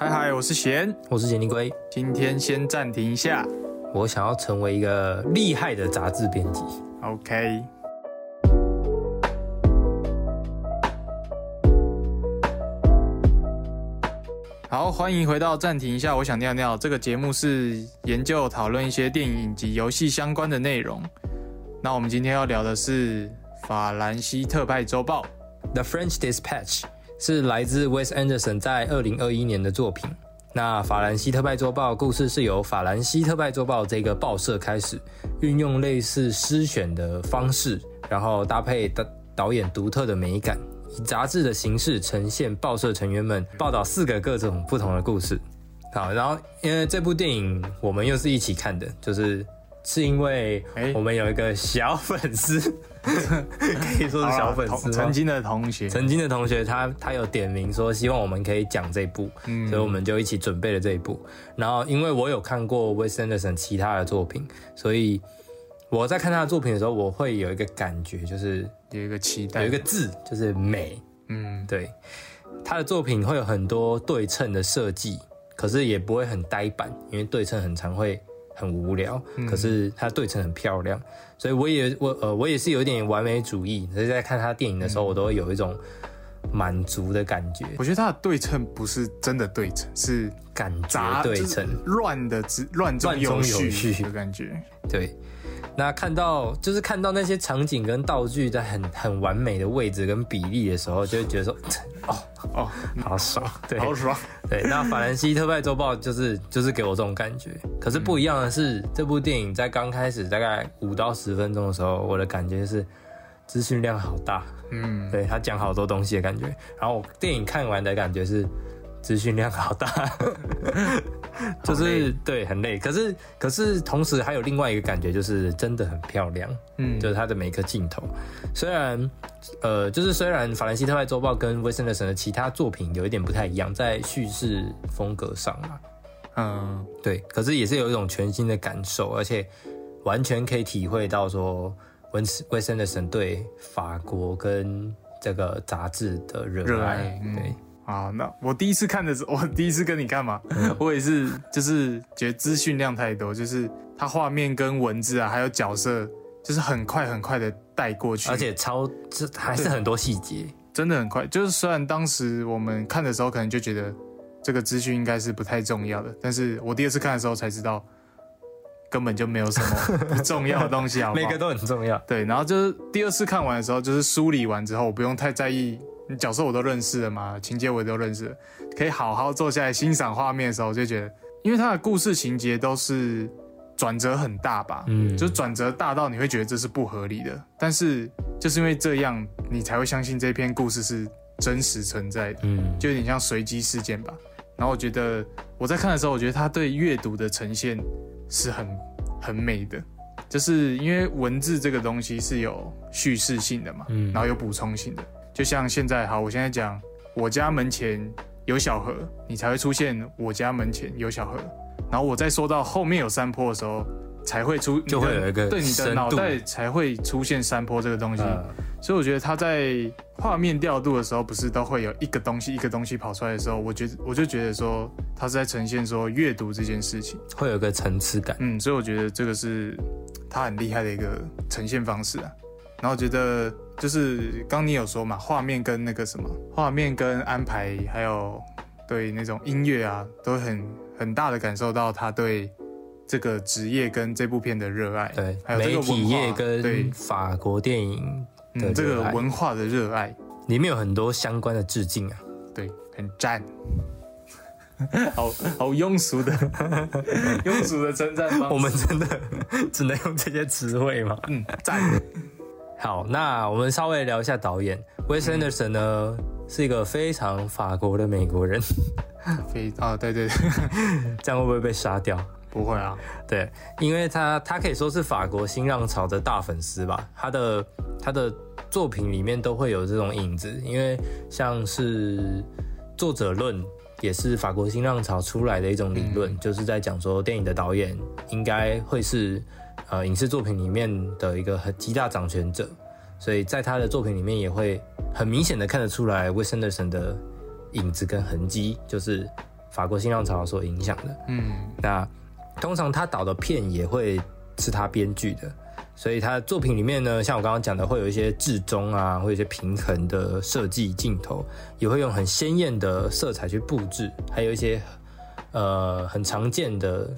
嗨嗨，我是贤，我是杰尼龟。今天先暂停一下。我想要成为一个厉害的杂志编辑。OK。好，欢迎回到暂停一下。我想尿尿。这个节目是研究讨论一些电影及游戏相关的内容。那我们今天要聊的是《法兰西特派周报》（The French Dispatch），是来自 Wes Anderson 在二零二一年的作品。那《法兰西特派周报》故事是由《法兰西特派周报》这个报社开始运用类似诗选的方式，然后搭配导导演独特的美感。以杂志的形式呈现报社成员们报道四个各种不同的故事。好，然后因为这部电影我们又是一起看的，就是是因为我们有一个小粉丝，可以说是小粉丝，曾经的同学，曾经的同学，他他有点名说希望我们可以讲这部，所以我们就一起准备了这一部。然后因为我有看过 Wes Anderson 其他的作品，所以。我在看他的作品的时候，我会有一个感觉，就是有一个期待，有一个字，就是美。嗯，对，他的作品会有很多对称的设计，可是也不会很呆板，因为对称很常会很无聊。可是他对称很漂亮，所以我也我呃我也是有一点完美主义，所以在看他电影的时候，我都会有一种满足的感觉。我觉得他的对称不是真的对称，是感觉对称，乱的之乱中有序的感觉。对。那看到就是看到那些场景跟道具在很很完美的位置跟比例的时候，就会觉得说，哦哦，好爽，对，好爽，对。那《法兰西特派周报》就是就是给我这种感觉。可是不一样的是，这部电影在刚开始大概五到十分钟的时候，我的感觉是资讯量好大，嗯，对他讲好多东西的感觉。然后电影看完的感觉是。资讯量好大，就是对很累，可是可是同时还有另外一个感觉，就是真的很漂亮，嗯，就是它的每一个镜头，虽然呃，就是虽然《法兰西特派周报》跟威森的神的其他作品有一点不太一样，在叙事风格上嘛，嗯，对，可是也是有一种全新的感受，而且完全可以体会到说温威森的神对法国跟这个杂志的热爱，对。啊，那我第一次看的时候，我第一次跟你看嘛，我也是，就是觉得资讯量太多，就是它画面跟文字啊，还有角色，就是很快很快的带过去，而且超这还是很多细节，真的很快。就是虽然当时我们看的时候，可能就觉得这个资讯应该是不太重要的，但是我第二次看的时候才知道，根本就没有什么 不重要的东西啊，每个都很重要。对，然后就是第二次看完的时候，就是梳理完之后，我不用太在意。角色我都认识了嘛，情节我都认识了，可以好好坐下来欣赏画面的时候，就觉得，因为它的故事情节都是转折很大吧，嗯，就转折大到你会觉得这是不合理的，但是就是因为这样，你才会相信这篇故事是真实存在的，嗯，就有点像随机事件吧。然后我觉得我在看的时候，我觉得他对阅读的呈现是很很美的，就是因为文字这个东西是有叙事性的嘛，嗯，然后有补充性的。就像现在，好，我现在讲，我家门前有小河，你才会出现我家门前有小河。然后我再说到后面有山坡的时候，才会出，就会有一个对你的脑袋才会出现山坡这个东西。所以我觉得他在画面调度的时候，不是都会有一个东西一个东西跑出来的时候，我觉得我就觉得说他是在呈现说阅读这件事情，会有一个层次感。嗯，所以我觉得这个是他很厉害的一个呈现方式啊。然后觉得就是刚你有说嘛，画面跟那个什么，画面跟安排，还有对那种音乐啊，都很很大的感受到他对这个职业跟这部片的热爱。对，还有这个体业跟对法国电影的这个文化的热爱，里面有很多相关的致敬啊。对，很赞。好好庸俗的 庸俗的称赞吗？我们真的 只能用这些词汇吗？嗯，赞。好，那我们稍微聊一下导演，Wes Anderson 呢，是一个非常法国的美国人。非啊，对对对，这样会不会被杀掉？不会啊，对，因为他他可以说是法国新浪潮的大粉丝吧。他的他的作品里面都会有这种影子，因为像是作者论也是法国新浪潮出来的一种理论，就是在讲说电影的导演应该会是。呃，影视作品里面的一个很极大掌权者，所以在他的作品里面也会很明显的看得出来，，Wasson 的影子跟痕迹，就是《法法国新浪潮所影响的。嗯。那通常他导的片也会是他编剧的，所以他的作品里面呢，像我刚刚讲的，会有一些至中啊，会有一些平衡的设计镜头，也会用很鲜艳的色彩去布置，还有一些呃很常见的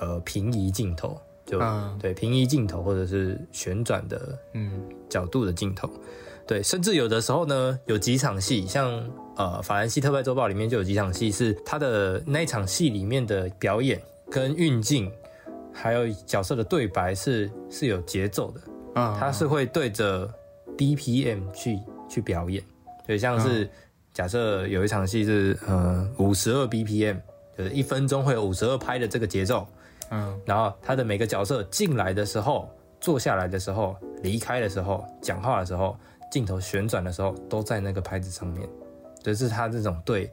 呃平移镜头，就、嗯对平移镜头或者是旋转的嗯角度的镜头。对，甚至有的时候呢，有几场戏，像呃《法兰西特派周报》里面就有几场戏是他的那一场戏里面的表演跟运镜，还有角色的对白是是有节奏的，啊，他是会对着 BPM 去去表演。对，像是假设有一场戏是呃五十二 BPM，就是一分钟会有五十二拍的这个节奏，嗯然后他的每个角色进来的时候、坐下来的时候、离开的时候、讲话的时候、镜头旋转的时候，都在那个拍子上面。就是他这种对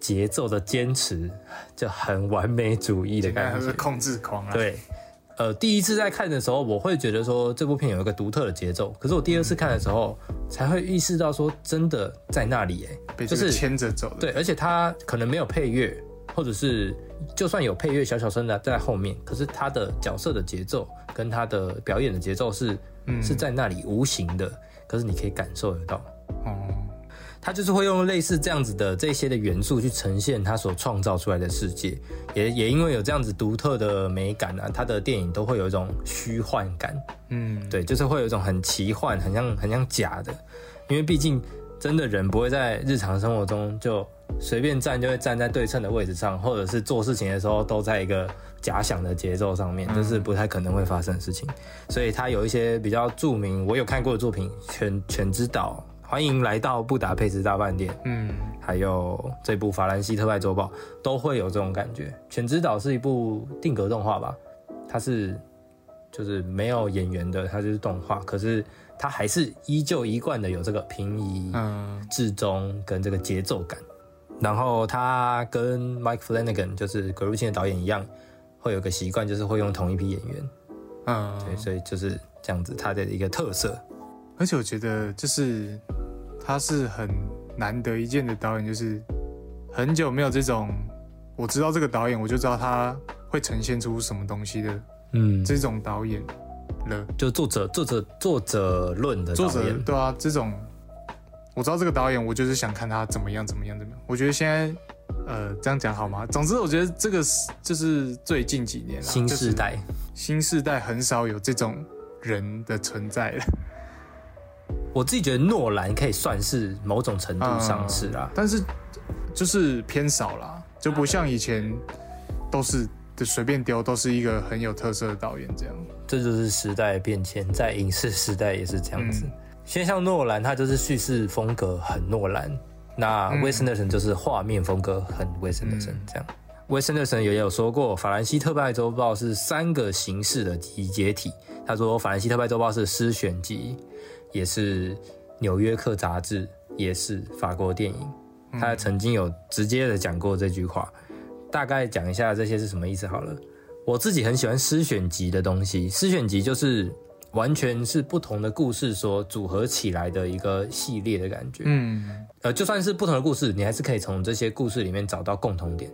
节奏的坚持，就很完美主义的感觉。是控制狂啊。，对，呃，第一次在看的时候，我会觉得说这部片有一个独特的节奏，可是我第二次看的时候，才会意识到说真的在那里，哎，被就是牵着走的。对，而且他可能没有配乐，或者是就算有配乐，小小声的在后面，可是他的角色的节奏跟他的表演的节奏是、是在那里无形的，可是你可以感受得到。哦，他就是会用类似这样子的这些的元素去呈现他所创造出来的世界，也也因为有这样子独特的美感啊，他的电影都会有一种虚幻感，嗯，对，就是会有一种很奇幻、很像很像假的，因为毕竟真的人不会在日常生活中就随便站就会站在对称的位置上，或者是做事情的时候都在一个假想的节奏上面，这是不太可能会发生的事情。所以他有一些比较著名，我有看过的作品，《犬犬之岛》，欢迎来到布达佩斯大饭店，嗯还有这部《法兰西特派周报》都会有这种感觉。《犬之岛》是一部定格动画吧，它是就是没有演员的，它就是动画，可是它还是依旧一贯的有这个平移、嗯至中跟这个节奏感。然后他跟 Mike Flanagan 就是《鬼入侵》的导演一样，会有个习惯，就是会用同一批演员，嗯对，嗯，所以就是这样子，他的一个特色。而且我觉得就是他是很难得一见的导演，就是很久没有这种我知道这个导演，我就知道他会呈现出什么东西的嗯，这种导演了。就作者作者作者论的作者，对啊，这种我知道这个导演，我就是想看他怎么样怎么样怎么样。我觉得现在呃这样讲好吗？总之，我觉得这个是就是最近几年啦，新就是时代。新时代很少有这种人的存在了。我自己觉得诺兰可以算是某种程度上是啦，但是就是偏少啦，就不像以前都是就随便丢都是一个很有特色的导演这样。这就是时代的变迁，在影视时代也是这样子。先像诺兰，他就是叙事风格很诺兰，那威斯 anderson 就是画面风格很威斯 anderson 这样。威斯 anderson 也有说过，《法兰西特派周报》是三个形式的集结体。他说，《法兰西特派周报》是诗选集，也是《纽约客》杂志，也是法国电影。他曾经有直接的讲过这句话，大概讲一下这些是什么意思好了。我自己很喜欢诗选集的东西，诗选集就是完全是不同的故事所组合起来的一个系列的感觉。嗯呃，就算是不同的故事，你还是可以从这些故事里面找到共同点。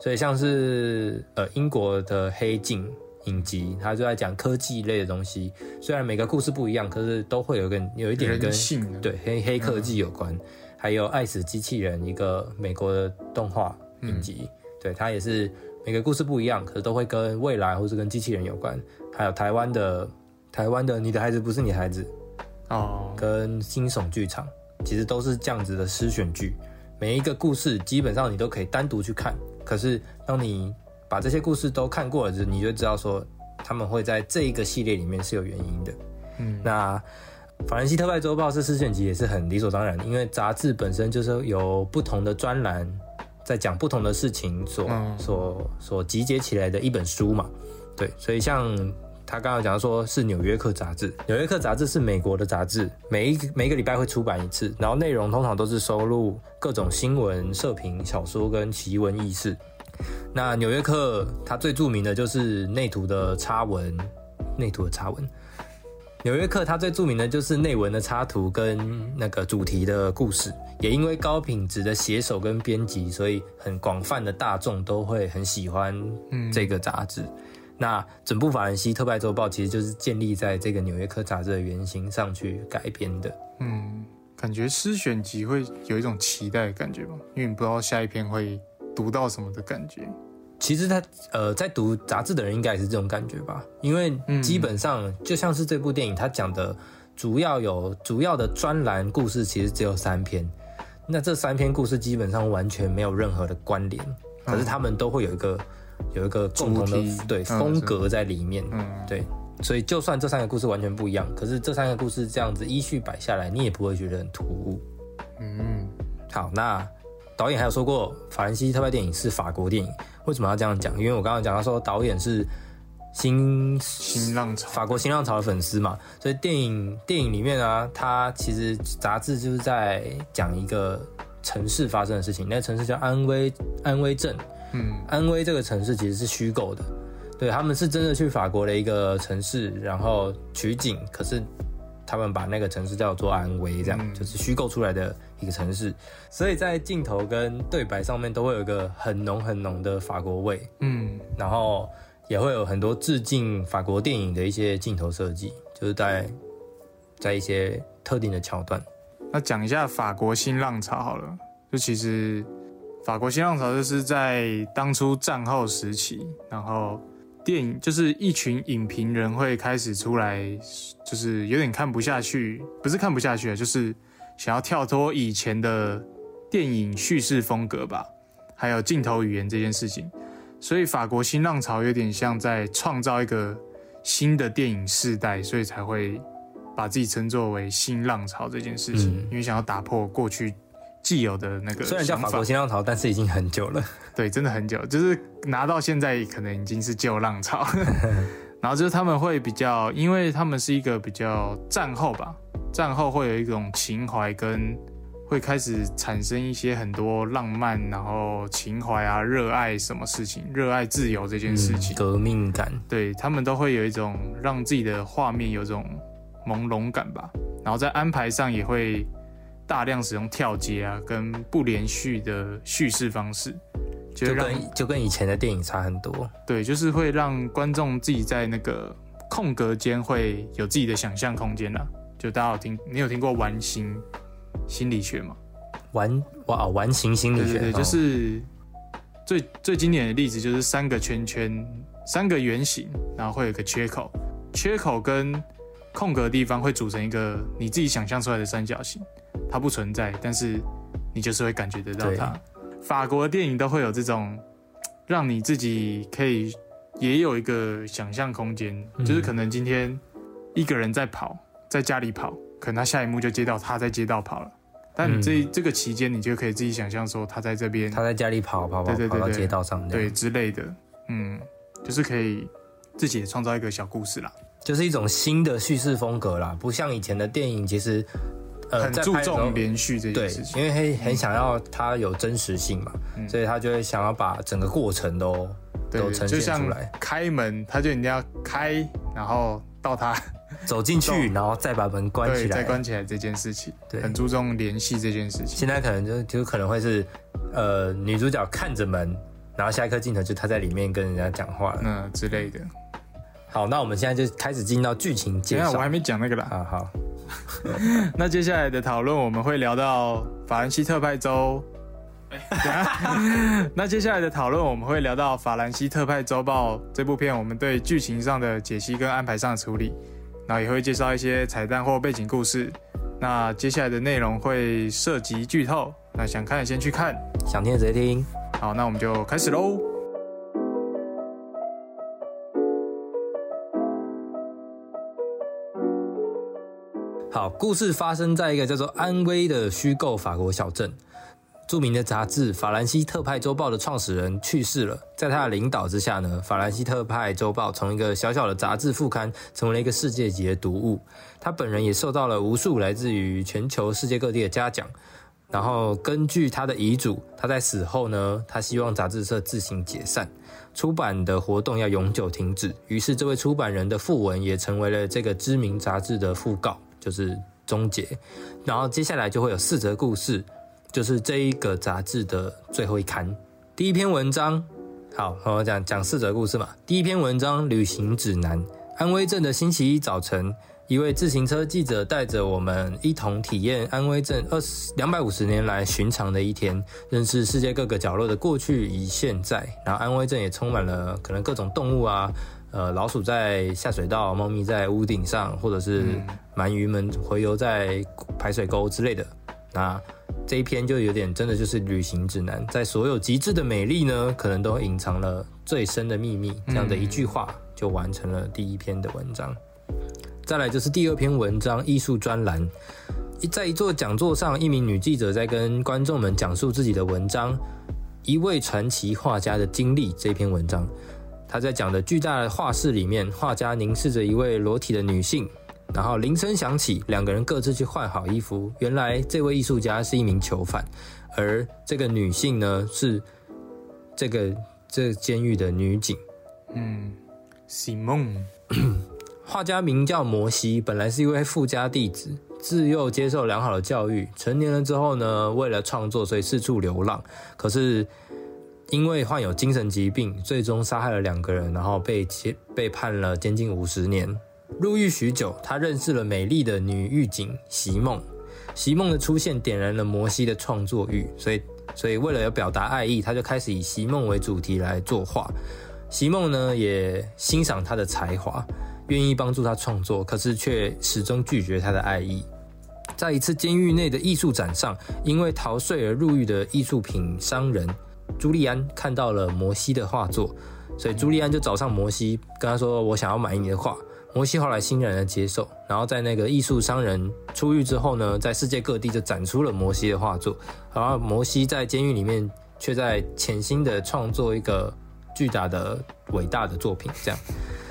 所以像是呃英国的《黑镜》影集，它就在讲科技类的东西。虽然每个故事不一样，可是都会有跟有一点跟人性对黑黑科技有关。还有《爱死机器人》一个美国的动画影集，对它也是每个故事不一样，可是都会跟未来或是跟机器人有关。还有台湾的台湾的《你的孩子不是你孩子》，哦，跟惊悚剧场，其实都是这样子的诗选剧。每一个故事基本上你都可以单独去看，可是当你把这些故事都看过了之后，你就知道说他们会在这一个系列里面是有原因的。嗯那法兰西特派周报是诗选集也是很理所当然，因为杂志本身就是有不同的专栏，在讲不同的事情所、嗯所所集结起来的一本书嘛。对，所以像他刚刚讲说是《纽约客》杂志，《纽约客》杂志是美国的杂志，每一个每一个礼拜会出版一次，然后内容通常都是收录各种新闻、社评、小说跟奇闻异事。那《纽约客》它最著名的就是内图的插文，内图的插文，纽约客它最著名的就是内文的插图跟那个主题的故事，也因为高品质的写手跟编辑，所以很广泛的大众都会很喜欢这个杂志。那整部法兰西特派周报其实就是建立在这个纽约客杂志的原型上去改编的。嗯，感觉诗选集会有一种期待的感觉吧，因为你不知道下一篇会读到什么的感觉。其实他呃，在读杂志的人应该也是这种感觉吧，因为基本上就像是这部电影，它讲的主要有主要的专栏故事，其实只有三篇。那这三篇故事基本上完全没有任何的关联，可是他们都会有一个有一个共同的对风格在里面。嗯，对，所以就算这三个故事完全不一样，可是这三个故事这样子依序摆下来，你也不会觉得很突兀。嗯，好，那。导演还有说过，法兰西特派电影是法国电影，为什么要这样讲？因为我刚刚讲到说导演是新新浪潮法国新浪潮的粉丝嘛，所以电影电影里面啊，它其实杂志就是在讲一个城市发生的事情，那个城市叫安威安威镇，嗯，安威这个城市其实是虚构的，对他们是真的去法国的一个城市，然后取景，可是。他们把那个城市叫做安威，这样就是虚构出来的一个城市，所以在镜头跟对白上面都会有一个很浓很浓的法国味，嗯，然后也会有很多致敬法国电影的一些镜头设计，就是在在一些特定的桥段。那讲一下法国新浪潮好了，就其实法国新浪潮就是在当初战后时期，然后。电影就是一群影评人会开始出来，就是有点看不下去，不是看不下去啊，就是想要跳脱以前的电影叙事风格吧，还有镜头语言这件事情。所以法国新浪潮有点像在创造一个新的电影世代，所以才会把自己称作为新浪潮这件事情，因为想要打破过去。既有的那个，虽然叫法国新浪潮，但是已经很久了。对，真的很久，就是拿到现在可能已经是旧浪潮。然后就是他们会比较，因为他们是一个比较战后吧，战后会有一种情怀，跟会开始产生一些很多浪漫，然后情怀啊，热爱什么事情，热爱自由这件事情，革命感。对他们都会有一种让自己的画面有种朦胧感吧，然后在安排上也会。大量使用跳接啊，跟不连续的叙事方式，就跟就跟以前的电影差很多。对，就是会让观众自己在那个空格间会有自己的想象空间啦。就大家有听，你有听过完形心理学吗？完哇，完形心理学，对对，就是最最经典的例子就是三个圈圈，三个圆形，然后会有个缺口，缺口跟空格地方会组成一个你自己想象出来的三角形。它不存在，但是你就是会感觉得到它。法国的电影都会有这种，让你自己可以也有一个想象空间，就是可能今天一个人在跑，在家里跑，可能他下一幕就接到他在街道跑了，但你这这个期间你就可以自己想象说他在这边，他在家里跑跑跑跑到街道上，对之类的，嗯，就是可以自己创造一个小故事啦，就是一种新的叙事风格啦，不像以前的电影，其实。很注重连续这件事情，因为很很想要它有真实性嘛，所以他就会想要把整个过程都都呈现出来。开门，他就一定要开，然后到他 走进去，然后再把门关起来，再关起来这件事情，对，很注重联系这件事情。现在可能就就可能会是，呃，女主角看着门，然后下一颗镜头就她在里面跟人家讲话了，嗯之类的。好，那我们现在就开始进到剧情介绍。我还没讲那个啦。啊，好。那接下来的讨论我们会聊到法兰西特派周。那接下来的讨论我们会聊到法兰西特派周报这部片，我们对剧情上的解析跟安排上的处理，然后也会介绍一些彩蛋或背景故事。那接下来的内容会涉及剧透，那想看的先去看，想听直接听。好，那我们就开始喽。好，故事发生在一个叫做安威的虚构法国小镇。著名的杂志《法兰西特派周报》的创始人去世了，在他的领导之下呢，《法兰西特派周报》从一个小小的杂志副刊，成为了一个世界级的读物。他本人也受到了无数来自于全球世界各地的嘉奖。然后根据他的遗嘱，他在死后呢，他希望杂志社自行解散，出版的活动要永久停止。于是，这位出版人的副文也成为了这个知名杂志的讣告，就是终结。然后接下来就会有四则故事，就是这一个杂志的最后一刊。第一篇文章，好，我讲讲四则故事嘛。第一篇文章《旅行指南》，安徽镇的星期一早晨。一位自行车记者带着我们一同体验安徽镇二十两百五十年来寻常的一天，认识世界各个角落的过去与现在。然后安徽镇也充满了可能各种动物啊，呃，老鼠在下水道，猫咪在屋顶上，或者是鳗鱼们洄游在排水沟之类的。那这一篇就有点真的就是旅行指南，在所有极致的美丽呢，可能都隐藏了最深的秘密。这样的一句话就完成了第一篇的文章。再来就是第二篇文章艺术专栏，在一座讲座上，一名女记者在跟观众们讲述自己的文章，一位传奇画家的经历。这篇文章，他在讲的巨大的画室里面，画家凝视着一位裸体的女性，然后铃声响起，两个人各自去换好衣服。原来这位艺术家是一名囚犯，而这个女性呢是这个这监狱的女警。嗯，西梦。画家名叫摩西，本来是一位富家弟子，自幼接受良好的教育。成年了之后呢，为了创作，所以四处流浪。可是因为患有精神疾病，最终杀害了两个人，然后被被判了监禁五十年。入狱许久，他认识了美丽的女狱警席梦。席梦的出现点燃了摩西的创作欲，所以所以为了要表达爱意，他就开始以席梦为主题来作画。席梦呢也欣赏他的才华。愿意帮助他创作，可是却始终拒绝他的爱意。在一次监狱内的艺术展上，因为逃税而入狱的艺术品商人朱利安看到了摩西的画作，所以朱利安就找上摩西，跟他说：“我想要买你的画。”摩西后来欣然的接受。然后在那个艺术商人出狱之后呢，在世界各地就展出了摩西的画作。然后摩西在监狱里面却在潜心的创作一个巨大的、伟大的作品，这样。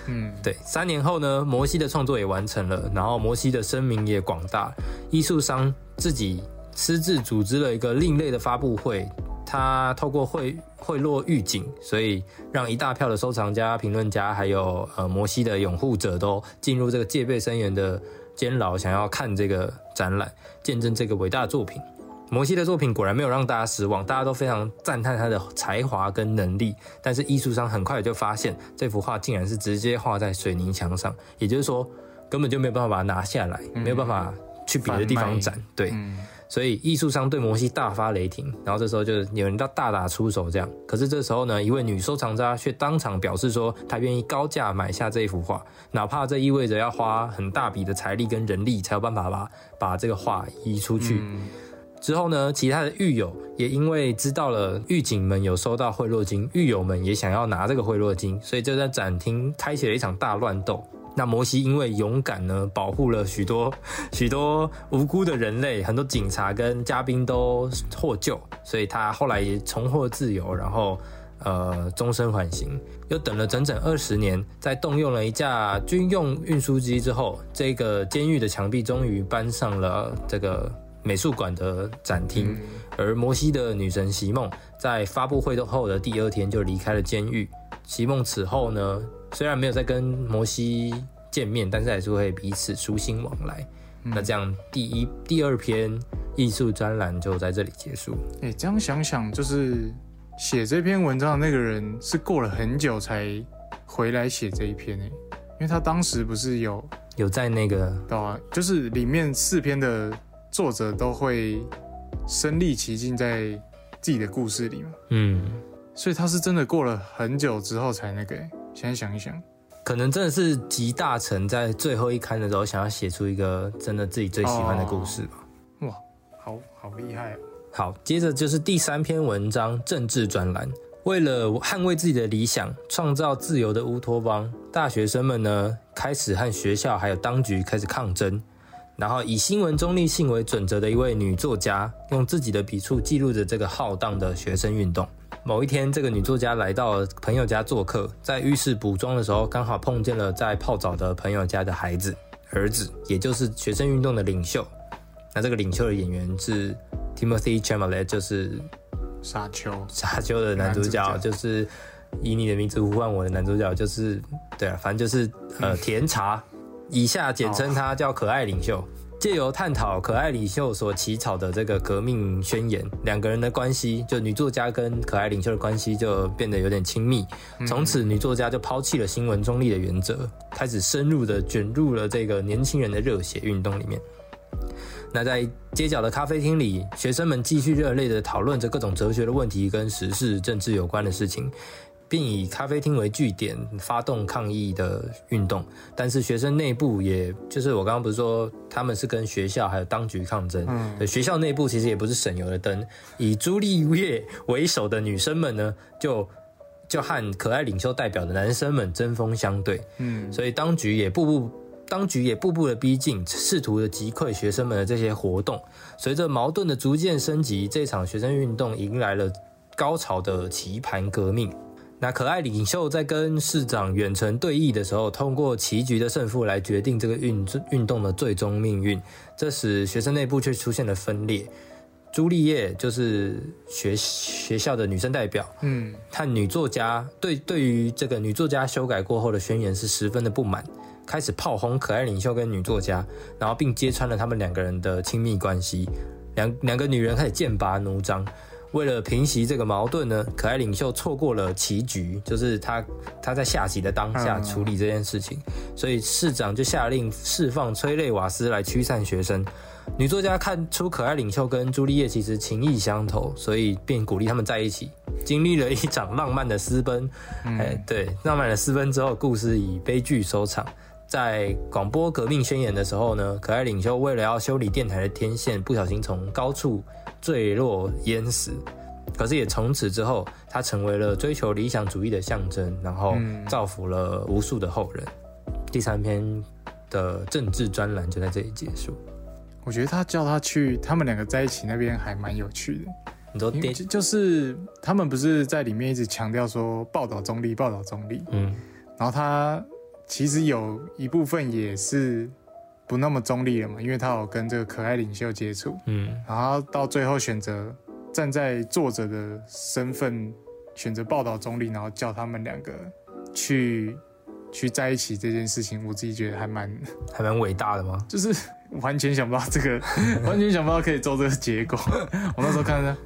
嗯，对，三年后呢，摩西的创作也完成了，然后摩西的声名也广大，艺术商自己私自组织了一个另类的发布会，他透过贿贿赂狱警，所以让一大票的收藏家、评论家，还有呃摩西的拥护者都进入这个戒备森严的监牢，想要看这个展览，见证这个伟大的作品。摩西的作品果然没有让大家失望，大家都非常赞叹他的才华跟能力。但是艺术商很快就发现，这幅画竟然是直接画在水泥墙上，也就是说根本就没有办法把它拿下来，没有办法去别的地方展。对，所以艺术商对摩西大发雷霆。然后这时候就有人到大打出手，这样。可是这时候呢，一位女收藏家却当场表示说，她愿意高价买下这一幅画，哪怕这意味着要花很大笔的财力跟人力才有办法把把这个画移出去。之后呢，其他的狱友也因为知道了狱警们有收到贿赂金，狱友们也想要拿这个贿赂金，所以就在展厅开启了一场大乱斗。那摩西因为勇敢呢，保护了许多许多无辜的人类，很多警察跟嘉宾都获救，所以他后来也重获自由，然后呃终身缓刑。又等了整整二十年，在动用了一架军用运输机之后，这个监狱的墙壁终于搬上了这个。美术馆的展厅，而摩西的女神席梦在发布会后的第二天就离开了监狱。席梦此后呢，虽然没有在跟摩西见面，但是还是会彼此书信往来。那这样，第一、第二篇艺术专栏就在这里结束。哎，这样想想，就是写这篇文章的那个人是过了很久才回来写这一篇诶，因为他当时不是有有在那个对啊，就是里面四篇的。作者都会身历其境在自己的故事里嘛，嗯，所以他是真的过了很久之后才那个。现在想一想，可能真的是集大成，在最后一刊的时候想要写出一个真的自己最喜欢的故事吧。哇，好好厉害！好，接着就是第三篇文章政治专栏。为了捍卫自己的理想，创造自由的乌托邦，大学生们呢开始和学校还有当局开始抗争。然后以新闻中立性为准则的一位女作家，用自己的笔触记录着这个浩荡的学生运动。某一天，这个女作家来到朋友家做客，在浴室补妆的时候，刚好碰见了在泡澡的朋友家的孩子儿子，也就是学生运动的领袖。那这个领袖的演员是 Timothy Chalamet 就是沙丘，沙丘的男主角，男主角就是以你的名字呼唤我的男主角，就是对啊，反正就是呃甜茶，以下简称他叫可爱领袖。借由探讨可爱领袖所起草的这个革命宣言，两个人的关系，就女作家跟可爱领袖的关系就变得有点亲密。从此，女作家就抛弃了新闻中立的原则，开始深入的卷入了这个年轻人的热血运动里面。那在街角的咖啡厅里，学生们继续热烈的讨论着各种哲学的问题跟时事、政治有关的事情。并以咖啡厅为据点发动抗议的运动，但是学生内部，也就是我刚刚不是说他们是跟学校还有当局抗争，嗯，学校内部其实也不是省油的灯，以朱丽叶为首的女生们呢，就就和可爱领袖代表的男生们针锋相对，嗯，所以当局也步步当局也步步的逼近，试图的击溃学生们的这些活动。随着矛盾的逐渐升级，这场学生运动迎来了高潮的棋盘革命。那可爱领袖在跟市长远程对弈的时候，通过棋局的胜负来决定这个运运动的最终命运。这时学生内部却出现了分裂。朱丽叶就是学学校的女生代表，嗯，和女作家对对于这个女作家修改过后的宣言是十分的不满，开始炮轰可爱领袖跟女作家，然后并揭穿了他们两个人的亲密关系。两两个女人开始剑拔弩张。为了平息这个矛盾呢，可爱领袖错过了棋局，就是他他在下棋的当下处理这件事情，所以市长就下令释放催泪瓦斯来驱散学生。女作家看出可爱领袖跟朱丽叶其实情意相投，所以便鼓励他们在一起。经历了一场浪漫的私奔，哎，对，浪漫的私奔之后，故事以悲剧收场。在广播革命宣言的时候呢，可爱领袖为了要修理电台的天线，不小心从高处。坠落淹死，可是也从此之后，他成为了追求理想主义的象征，然后造福了无数的后人。第三篇的政治专栏就在这里结束。我觉得他叫他去，他们两个在一起那边还蛮有趣的。你说，就是他们不是在里面一直强调说报道中立，报道中立。嗯，然后他其实有一部分也是。不那么中立了嘛，因为他有跟这个可爱领袖接触，嗯，然后到最后选择站在作者的身份，选择报道中立，然后叫他们两个去去在一起这件事情，我自己觉得还蛮还蛮伟大的吗？就是完全想不到这个，完全想不到可以做这个结果。我那时候看着，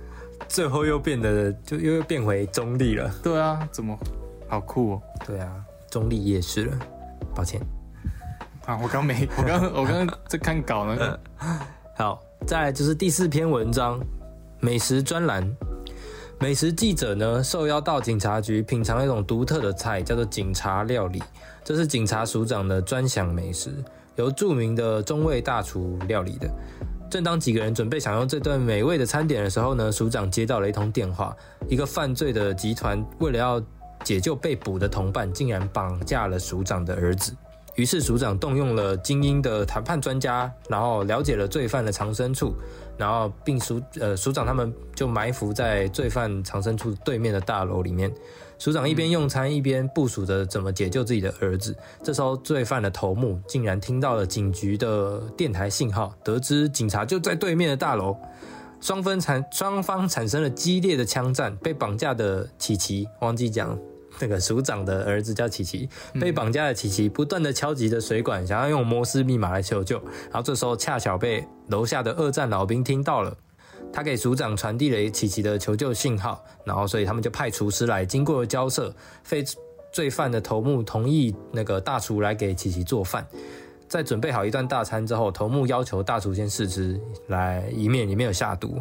最后又变得就又又变回中立了。对啊，怎么好酷哦？对啊，中立也是了，抱歉。啊，我刚没，我刚我刚刚在看稿呢。好，再来就是第四篇文章，美食专栏。美食记者呢受邀到警察局品尝一种独特的菜，叫做警察料理。这是警察署长的专享美食，由著名的中卫大厨料理的。正当几个人准备享用这顿美味的餐点的时候呢，署长接到了一通电话，一个犯罪的集团为了要解救被捕的同伴，竟然绑架了署长的儿子。于是署长动用了精英的谈判专家，然后了解了罪犯的藏身处，然后并署呃署长他们就埋伏在罪犯藏身处对面的大楼里面。署长一边用餐一边部署着怎么解救自己的儿子。这时候罪犯的头目竟然听到了警局的电台信号，得知警察就在对面的大楼，双方产双方产生了激烈的枪战。被绑架的琪琪忘记讲。那个署长的儿子叫琪琪，被绑架的琪琪不断的敲击着水管，想要用摩斯密码来求救。然后这时候恰巧被楼下的二战老兵听到了，他给署长传递了琪琪的求救信号。然后所以他们就派厨师来，经过交涉，非罪犯的头目同意那个大厨来给琪琪做饭。在准备好一段大餐之后，头目要求大厨先试吃，来以免里面有下毒。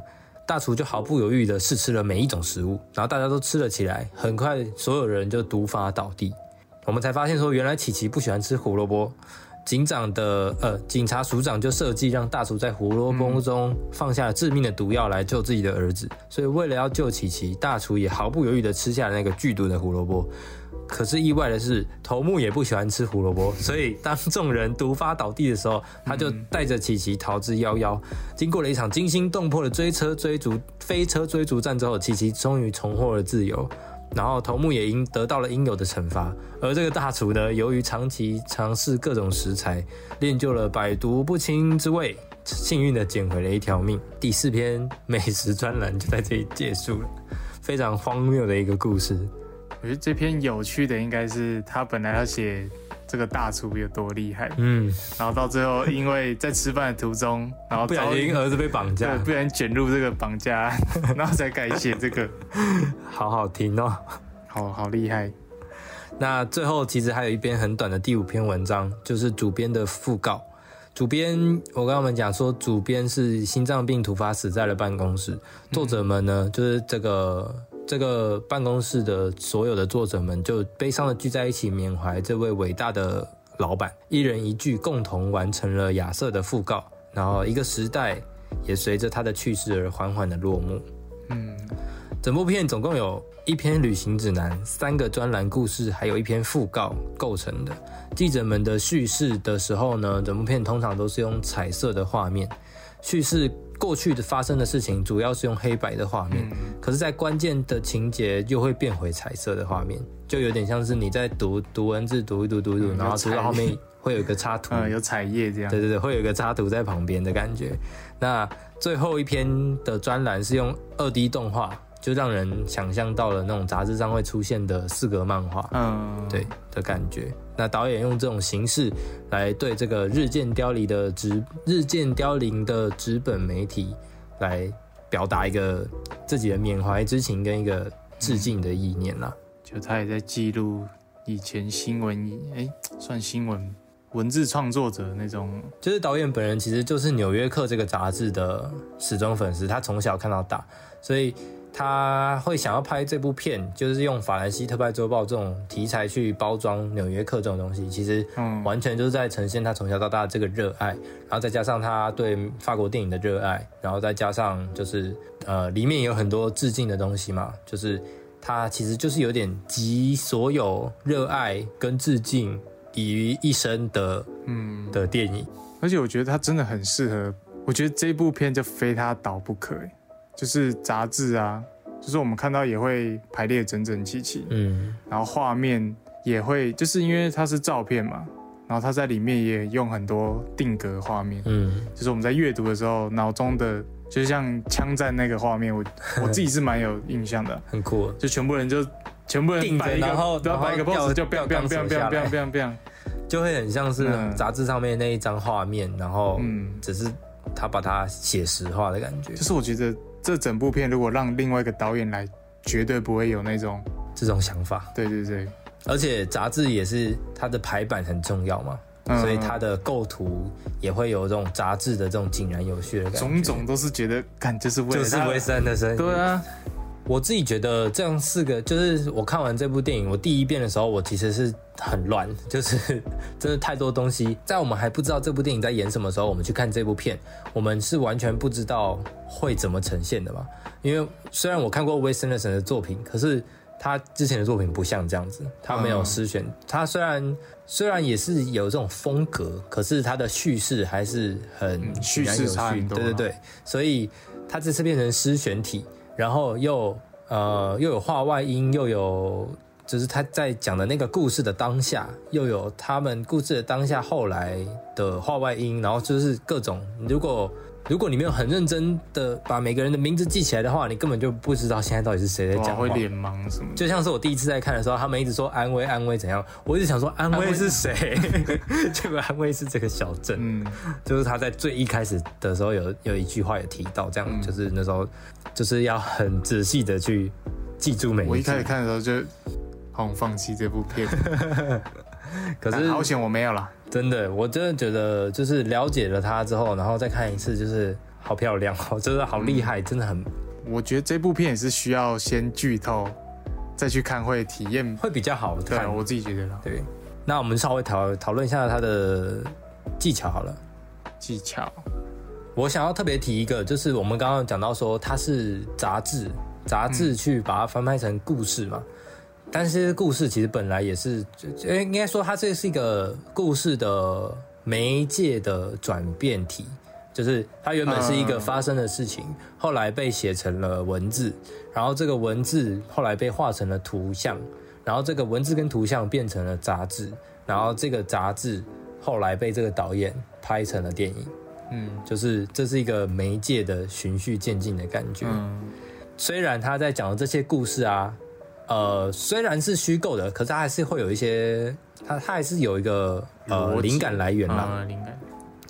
大厨就毫不犹豫的试吃了每一种食物，然后大家都吃了起来。很快，所有人就毒发倒地。我们才发现说，原来琪琪不喜欢吃胡萝卜。警长的呃，警察署长就设计让大厨在胡萝卜中放下致命的毒药来救自己的儿子。所以，为了要救琪琪，大厨也毫不犹豫地吃下了那个剧毒的胡萝卜。可是意外的是，头目也不喜欢吃胡萝卜，所以当众人毒发倒地的时候，他就带着琪琪逃之夭夭。经过了一场惊心动魄的追车追逐、飞车追逐战之后，琪琪终于重获了自由。然后头目也应得到了应有的惩罚。而这个大厨呢，由于长期尝试各种食材，练就了百毒不侵之味，幸运的捡回了一条命。第四篇美食专栏就在这里结束了，非常荒谬的一个故事。我觉得这篇有趣的应该是他本来要写这个大厨有多厉害，嗯，然后到最后因为在吃饭的途中，然后不小心儿子被绑架对，，不然卷入这个绑架案，然后才改写这个，好好听哦。好好厉害。那最后其实还有一篇很短的第五篇文章，就是主编的讣告。主编，我跟他们讲说，主编是心脏病突发死在了办公室。作者们呢，就是这个这个办公室的所有的作者们，就悲伤的聚在一起，缅怀这位伟大的老板，一人一句，共同完成了亚瑟的讣告。然后一个时代也随着他的去世而缓缓的落幕。嗯，整部片总共有一篇旅行指南、三个专栏故事，还有一篇讣告构成的。记者们的叙事的时候呢，整部片通常都是用彩色的画面叙事过去的发生的事情，主要是用黑白的画面。可是，在关键的情节又会变回彩色的画面，就有点像是你在读读文字，读一读读一读，嗯然后读到后面会有一个插图，呃，有彩页这样对，对对，会有一个插图在旁边的感觉。那最后一篇的专栏是用二 D 动画，就让人想象到了那种杂志上会出现的四格漫画，嗯，对的感觉。那导演用这种形式来对这个日渐凋零的纸日渐凋零的纸本媒体来表达一个自己的缅怀之情跟一个致敬的意念啦。就他也在记录以前新闻，哎，算新闻文字创作者那种，就是导演本人其实就是《纽约客》这个杂志的始终粉丝，他从小看到大，所以他会想要拍这部片，就是用法兰西特派周报这种题材去包装《纽约客》这种东西，其实嗯，完全就是在呈现他从小到大的这个热爱，然后再加上他对法国电影的热爱，然后再加上就是呃里面有很多致敬的东西嘛，就是他其实就是有点集所有热爱跟致敬于一身的嗯，的电影。而且我觉得他真的很适合，我觉得这部片就非他导不可，哎就是杂志啊，就是我们看到也会排列整整齐齐，嗯。然后画面也会，就是因为它是照片嘛，然后它在里面也用很多定格画面，嗯，就是我们在阅读的时候，脑中的就像枪战那个画面，我我自己是蛮有印象的，很酷。就全部人就全部人定着摆一个，然后然后摆一个 pose 就掉 biang 掉 biang biang biang biang biang biang，就会很像是嗯。杂志上面那一张画面，然后嗯，只是他把它写实化的感觉，就是我觉得这整部片如果让另外一个导演来，绝对不会有那种，这种想法。对对对，而且杂志也是它的排版很重要嘛，嗯所以它的构图也会有这种杂志的这种井然有序的感觉。种种都是觉得，感就是为了就是为三的声音。对啊，我自己觉得这样四个，就是我看完这部电影，我第一遍的时候，我其实是很乱，就是 真的太多东西。在我们还不知道这部电影在演什么时候，我们去看这部片，我们是完全不知道会怎么呈现的嘛。因为虽然我看过威斯安德森的作品，可是他之前的作品不像这样子，他没有诗选，他虽然虽然也是有这种风格，可是他的叙事还是很嗯叙事对对对，所以他这次变成诗选体，然后又呃又有画外音，又有就是他在讲的那个故事的当下，又有他们故事的当下后来的画外音，然后就是各种如果。如果你没有很认真的把每个人的名字记起来的话，你根本就不知道现在到底是谁在哇讲话。会脸盲什么，就像是我第一次在看的时候，他们一直说安徽安徽怎样，我一直想说安徽是谁，结果安徽是这个小镇。嗯，就是他在最一开始的时候有有一句话有提到，这样、嗯。就是那时候就是要很仔细的去记住每我一开。始看的时候就好想放弃这部片，可是但好险我没有啦。真的，我真的觉得就是了解了他之后，然后再看一次，就是好漂亮哦，真的好厉害，真的很我觉得这部片也是需要先剧透，再去看会体验。会比较好对。我自己觉得啦，对，那我们稍微讨讨论一下他的技巧好了。技巧，我想要特别提一个，就是我们刚刚讲到说它是杂志，杂志去把它翻拍成故事嘛。但是故事其实本来也是，应该说它这是一个故事的媒介的转变体，就是它原本是一个嗯发生的事情，后来被写成了文字，然后这个文字后来被画成了图像，然后这个文字跟图像变成了杂志，然后这个杂志后来被这个导演拍成了电影。嗯，就是这是一个媒介的循序渐进的感觉。嗯虽然他在讲的这些故事啊，呃，虽然是虚构的，可是它还是会有一些，它它还是有一个呃灵感来源啦。啊，灵感，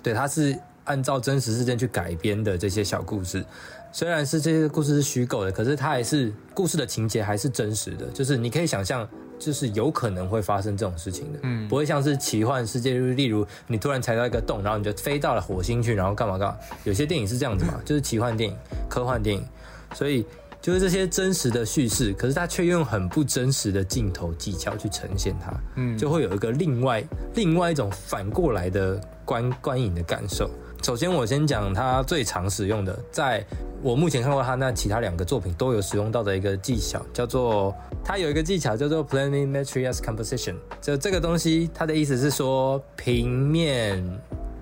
对，它是按照真实事件去改编的这些小故事。虽然是这些故事是虚构的，可是它还是故事的情节还是真实的，就是你可以想象，就是有可能会发生这种事情的，嗯不会像是奇幻世界，就是例如你突然踩到一个洞，然后你就飞到了火星去，然后干嘛干嘛。有些电影是这样子嘛，就是奇幻电影、科幻电影，所以就是这些真实的叙事，可是他却用很不真实的镜头技巧去呈现它，嗯，就会有一个另外另外一种反过来的观观影的感受。首先，我先讲他最常使用的，在我目前看过他那其他两个作品都有使用到的一个技巧，叫做他有一个技巧叫做 planimetric composition。就这个东西，它的意思是说平面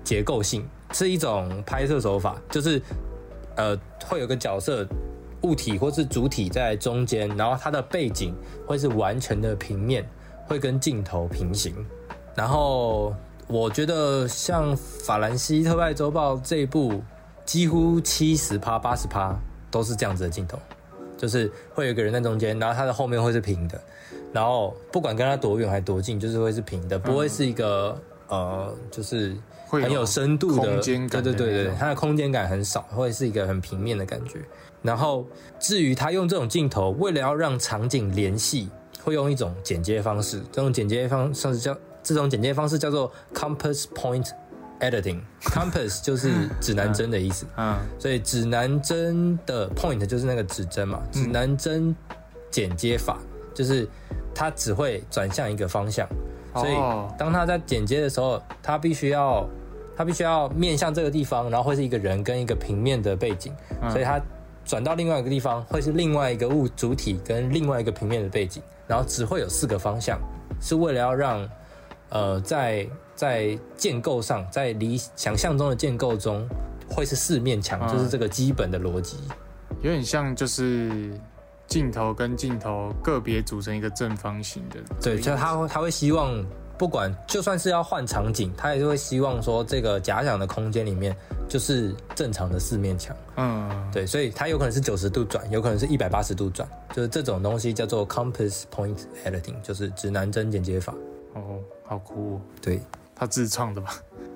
结构性是一种拍摄手法，就是呃会有个角色物体或是主体在中间，然后它的背景会是完全的平面，会跟镜头平行。然后我觉得像《法兰西特派周报》这一部，几乎七十趴、八十趴都是这样子的镜头，就是会有一个人在中间，然后他的后面会是平的，然后不管跟他多远还多近，就是会是平的，不会是一个、呃，就是会很有深度的空间感对对对对，它的空间感很少，会是一个很平面的感觉。然后至于他用这种镜头，为了要让场景联系，会用一种剪接方式，这种剪接方式叫这种剪接方式叫做 compass point editing。compass 就是指南针的意思，嗯所以指南针的 point 就是那个指针嘛，指南针剪接法就是它只会转向一个方向，所以哦。当他在剪接的时候，他必须要他必须要面向这个地方，然后会是一个人跟一个平面的背景，所以他转到另外一个地方会是另外一个物主体跟另外一个平面的背景，然后只会有四个方向，是为了要让呃在在建构上，在理想象中的建构中会是四面墙，嗯就是这个基本的逻辑。有点像就是镜头跟镜头个别组成一个正方形的，对，就他会他会希望，不管就算是要换场景，他也是会希望说这个假想的空间里面就是正常的四面墙。嗯，对，所以它有可能是九十度转，有可能是一百八十度转，就是这种东西叫做 compass point editing，就是指南针剪接法。哦，好酷、哦，对，他自创的吧？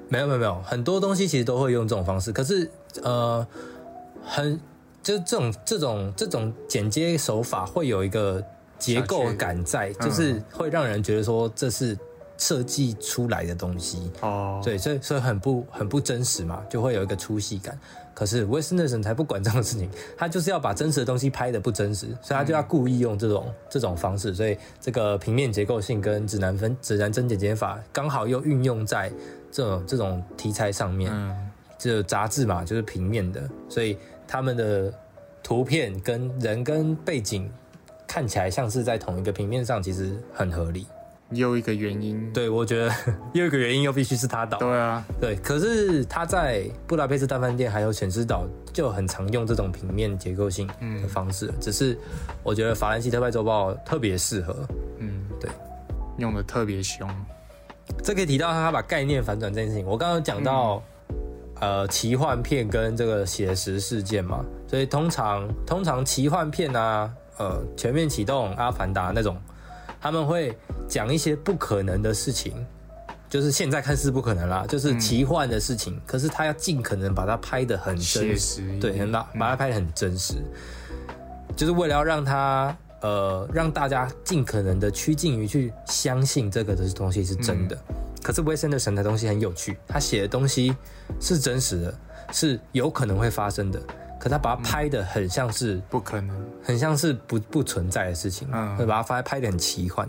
没有没有没有，很多东西其实都会用这种方式，可是呃，很就这种这种这种剪接手法会有一个结构感在，就是会让人觉得说这是设计出来的东西。哦，对，所以所以很不很不真实嘛，就会有一个粗细感。可是 Wes Anderson 才不管这种事情，他就是要把真实的东西拍的不真实，所以他就要故意用这种、这种方式。所以这个平面结构性跟指南分指南针剪接法刚好又运用在这种这种题材上面。嗯，这杂志嘛，就是平面的，所以他们的图片跟人跟背景看起来像是在同一个平面上，其实很合理。又一个原因，对，我觉得又一个原因又必须是他导。对啊，对，可是他在布达佩斯大饭店还有犬之岛就很常用这种平面结构性的方式，只是我觉得法兰西特派周报特别适合。嗯，对，用的特别凶，这可以提到他把概念反转这件事情。我刚刚有讲到，呃，奇幻片跟这个写实事件嘛，所以通常通常奇幻片啊，呃，全面启动、阿凡达那种，他们会讲一些不可能的事情。就是现在看似不可能啦，就是奇幻的事情，可是他要尽可能把它拍得很真实，对，很把把它拍得很真实，就是为了要让他呃让大家尽可能的趋近于去相信这个的东西是真的。可是 Wes Anderson 的东西很有趣，他写的东西是真实的，是有可能会发生的，可他把它拍的很像是、不可能，很像是不不存在的事情，嗯会把它拍拍的很奇幻。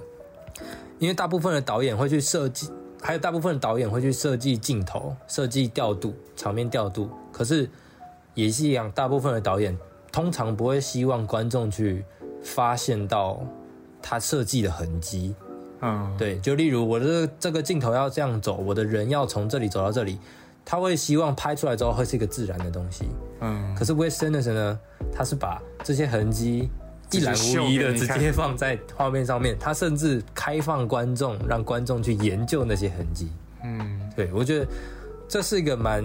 因为大部分的导演会去设计，还有大部分的导演会去设计镜头、设计调度、场面调度。可是也是一样，大部分的导演通常不会希望观众去发现到他设计的痕迹。嗯，对，就例如我的这个镜头要这样走，我的人要从这里走到这里，他会希望拍出来之后会是一个自然的东西。嗯，可是 Wes Anderson 呢，他是把这些痕迹一览无遗的直接放在画面上面，他甚至开放观众，让观众去研究那些痕迹。嗯，对我觉得这是一个蛮，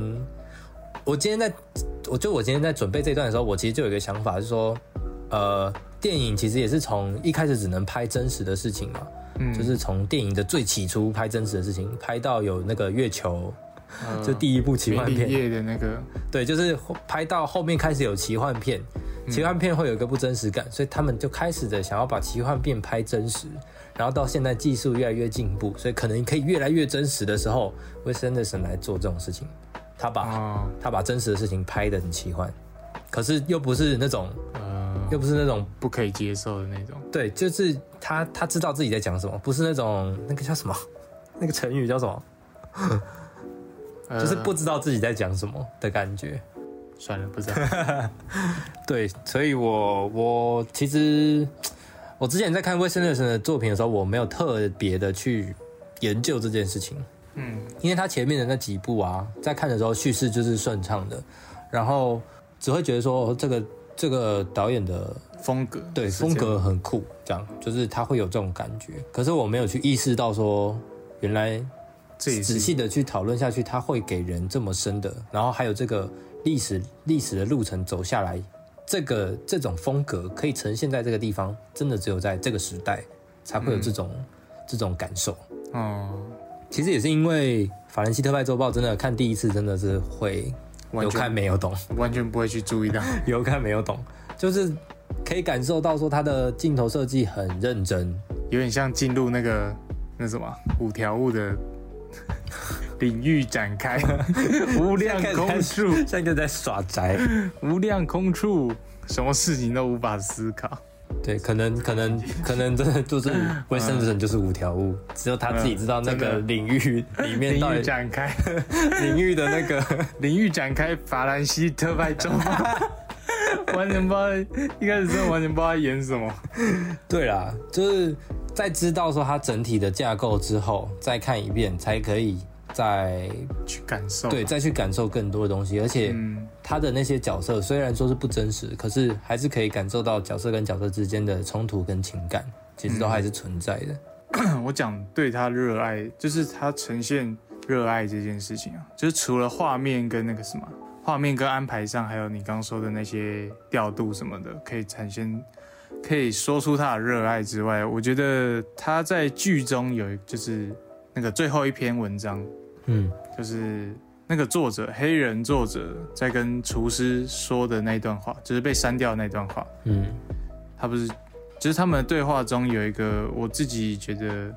我今天在，我就我今天在准备这段的时候，我其实就有一个想法，是说，呃，电影其实也是从一开始只能拍真实的事情嘛，嗯就是从电影的最起初拍真实的事情，拍到有那个月球，呃就第一部奇幻片，夜的那个，对，就是拍到后面开始有奇幻片，奇幻片会有一个不真实感，所以他们就开始的想要把奇幻片拍真实，然后到现在技术越来越进步，所以可能可以越来越真实的时候，Wes Anderson 来做这种事情，他把、哦，他把真实的事情拍的很奇幻，可是又不是那种呃，又不是那种不可以接受的那种。对，就是他他知道自己在讲什么，不是那种那个叫什么，那个成语叫什么，呃就是不知道自己在讲什么的感觉。算了，不知道。对，所以我我其实我之前在看魏森特森的作品的时候，我没有特别的去研究这件事情，嗯，因为他前面的那几部啊，在看的时候叙事就是顺畅的，然后只会觉得说哦这个这个导演的风格对风格很酷，这样就是他会有这种感觉，可是我没有去意识到说原来仔细的去讨论下去，他会给人这么深的，然后还有这个历史历史的路程走下来，这个这种风格可以呈现在这个地方，真的只有在这个时代才会有这种、这种感受。哦，其实也是因为法兰西特派周报真的看第一次真的是会有看没有懂，完全不会去注意到。有看没有懂，就是可以感受到说他的镜头设计很认真，有点像进入那个那什么五条悟的 领域展开，无量空处，现在就在耍宅。无量空处，什么事情都无法思考。对，可能可能可能真的就是卫生纸就是五条悟，只有他自己知道那个领域里面到领域底展开，领域的那个，领域展开，法兰西特派周报，完全不知道，一开始真的完全不知道他演什么。对啦，就是在知道说它整体的架构之后，再看一遍，才可以再去感受。对，再去感受更多的东西，而且嗯，他的那些角色虽然说是不真实，可是还是可以感受到角色跟角色之间的冲突跟情感，其实都还是存在的。我讲对他热爱，就是他呈现热爱这件事情啊，就是除了画面跟那个什么，画面跟安排上，还有你刚说的那些调度什么的，可以产生，可以说出他的热爱之外，我觉得他在剧中有就是那个最后一篇文章，嗯就是那个作者黑人作者在跟厨师说的那段话，就是被删掉的那段话。嗯他不是，就是他们的对话中有一个我自己觉得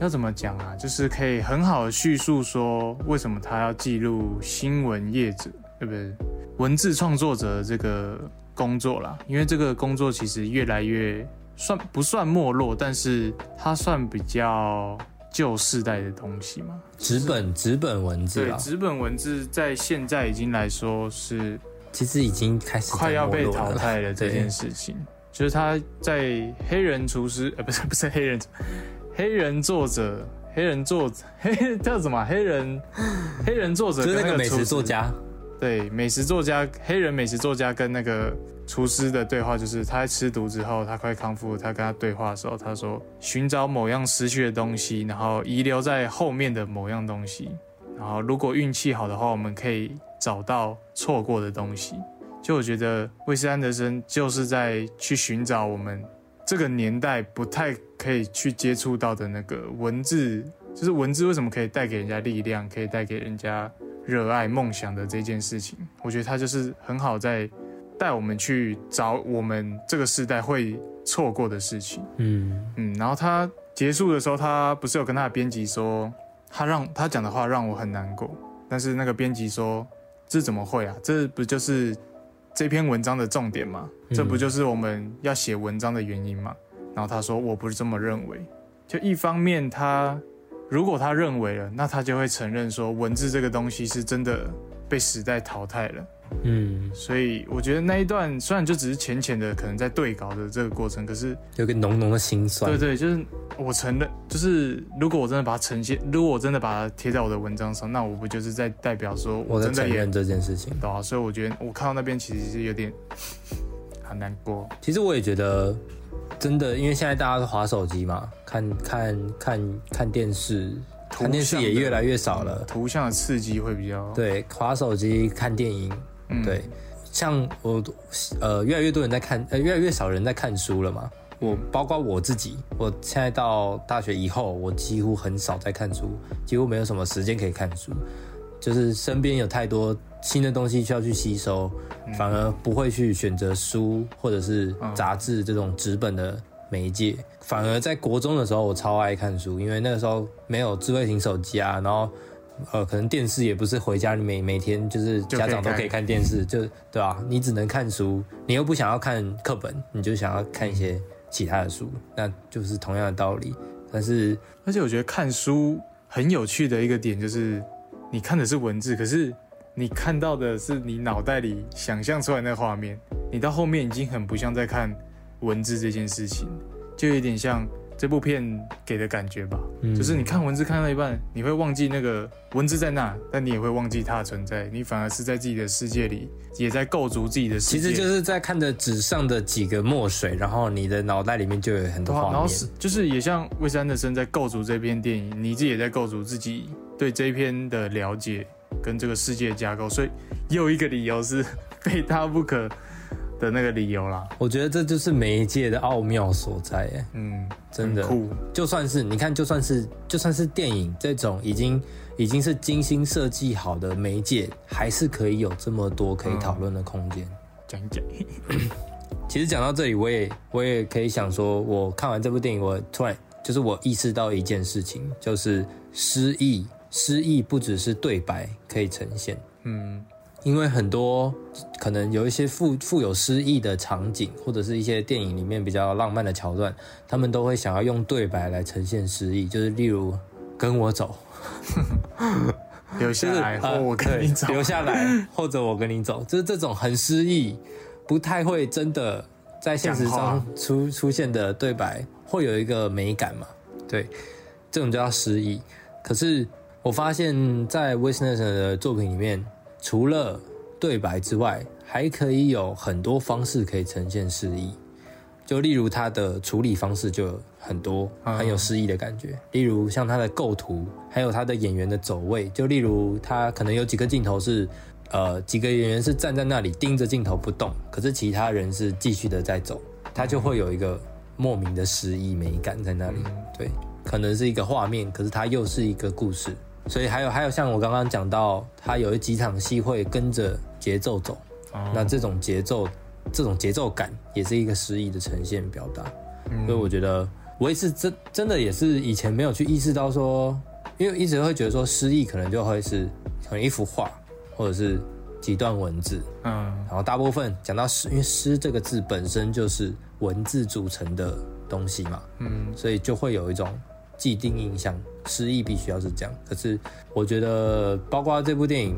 要怎么讲啊，就是可以很好的叙述说为什么他要记录新闻业者，对不对？文字创作者的这个工作啦，因为这个工作其实越来越算不算没落，但是它算比较旧世代的东西嘛。纸本纸本文字对，啊，纸本文字在现在已经来说是其实已经开始快要被淘汰了 这件事情，就是他在黑人厨师，呃，不是不是黑人，黑人作者，黑人作者，黑 叫什么？黑人黑人作者跟就是那个美食作，家，对，美食作家，黑人美食作家跟那个厨师的对话，就是他在吃毒之后，他快康复，他跟他对话的时候，他说寻找某样失去的东西，然后遗留在后面的某样东西，然后如果运气好的话，我们可以找到错过的东西。就我觉得魏斯安德森就是在去寻找我们这个年代不太可以去接触到的那个文字，就是文字为什么可以带给人家力量，可以带给人家热爱梦想的这件事情。我觉得他就是很好在带我们去找我们这个时代会错过的事情。嗯嗯，然后他结束的时候，他不是有跟他的编辑说，他让他讲的话让我很难过，但是那个编辑说，这怎么会啊？这不就是这篇文章的重点吗？这不就是我们要写文章的原因吗？然后他说，我不是这么认为。就一方面他，如果他认为了，那他就会承认说，文字这个东西是真的被时代淘汰了。嗯，所以我觉得那一段虽然就只是浅浅的，可能在对稿的这个过程，可是有个浓浓的心酸对。对，就是我承认，就是如果我真的把它呈现，如果我真的把它贴在我的文章上，那我不就是在代表说我在真的也承认这件事情。对啊？所以我觉得我看到那边其实是有点很难过。其实我也觉得，真的，因为现在大家都划手机嘛，看看看看电视，看电视也越来越少了，图像的刺激会比较对，划手机看电影，嗯。对，像我呃越来越多人在看，呃越来越少人在看书了嘛。我包括我自己，我现在到大学以后，我几乎很少在看书，几乎没有什么时间可以看书，就是身边有太多新的东西需要去吸收，反而不会去选择书或者是杂志这种纸本的媒介。反而在国中的时候，我超爱看书，因为那个时候没有智慧型手机啊，然后呃，可能电视也不是回家每每天就是家长都可以看电视，就对吧、你只能看书，你又不想要看课本，你就想要看一些其他的书，那就是同样的道理。但是而且我觉得看书很有趣的一个点就是，你看的是文字，可是你看到的是你脑袋里想象出来那个画面，你到后面已经很不像在看文字这件事情，就有点像这部片给的感觉吧。嗯就是你看文字看到一半，你会忘记那个文字在那，但你也会忘记它的存在，你反而是在自己的世界里，也在构筑自己的世界。其实就是在看着纸上的几个墨水，然后你的脑袋里面就有很多画面，然后是。就是也像魏斯安德森在构筑这篇电影，你自己也在构筑自己对这一篇的了解跟这个世界架构，所以又一个理由是非他不可的那个理由啦。我觉得这就是媒介的奥妙所在，哎，嗯，真的酷，就算是你看，就算是就算是电影这种已经已经是精心设计好的媒介，还是可以有这么多可以讨论的空间。讲一讲。其实讲到这里，我也我也可以想说，我看完这部电影，我突然就是我意识到一件事情，就是失意，诗意不只是对白可以呈现，嗯因为很多可能有一些富富有诗意的场景，或者是一些电影里面比较浪漫的桥段，他们都会想要用对白来呈现诗意，就是例如跟我走，留下来，呃或我跟你走对。留下来，或者我跟你走，就是这种很诗意，不太会真的在现实中出出现的对白，会有一个美感嘛？对，这种就叫诗意。可是我发现，在 w i s n e s 的作品里面，除了对白之外，还可以有很多方式可以呈现诗意。就例如他的处理方式就很多嗯很有诗意的感觉，例如像他的构图，还有他的演员的走位，就例如他可能有几个镜头是，呃，几个演员是站在那里盯着镜头不动，可是其他人是继续的在走，他就会有一个莫名的诗意美感在那里，对，可能是一个画面，可是它又是一个故事，所以还有还有像我刚刚讲到，他有几场戏会跟着节奏走，哦。那这种节奏，这种节奏感也是一个诗意的呈现表达。嗯。所以我觉得我也是真真的也是以前没有去意识到说，因为一直会觉得说诗意可能就会是可能一幅画或者是几段文字，嗯。然后大部分讲到诗，因为诗这个字本身就是文字组成的东西嘛，嗯。所以就会有一种既定印象，诗意必须要是这样。可是我觉得，包括这部电影，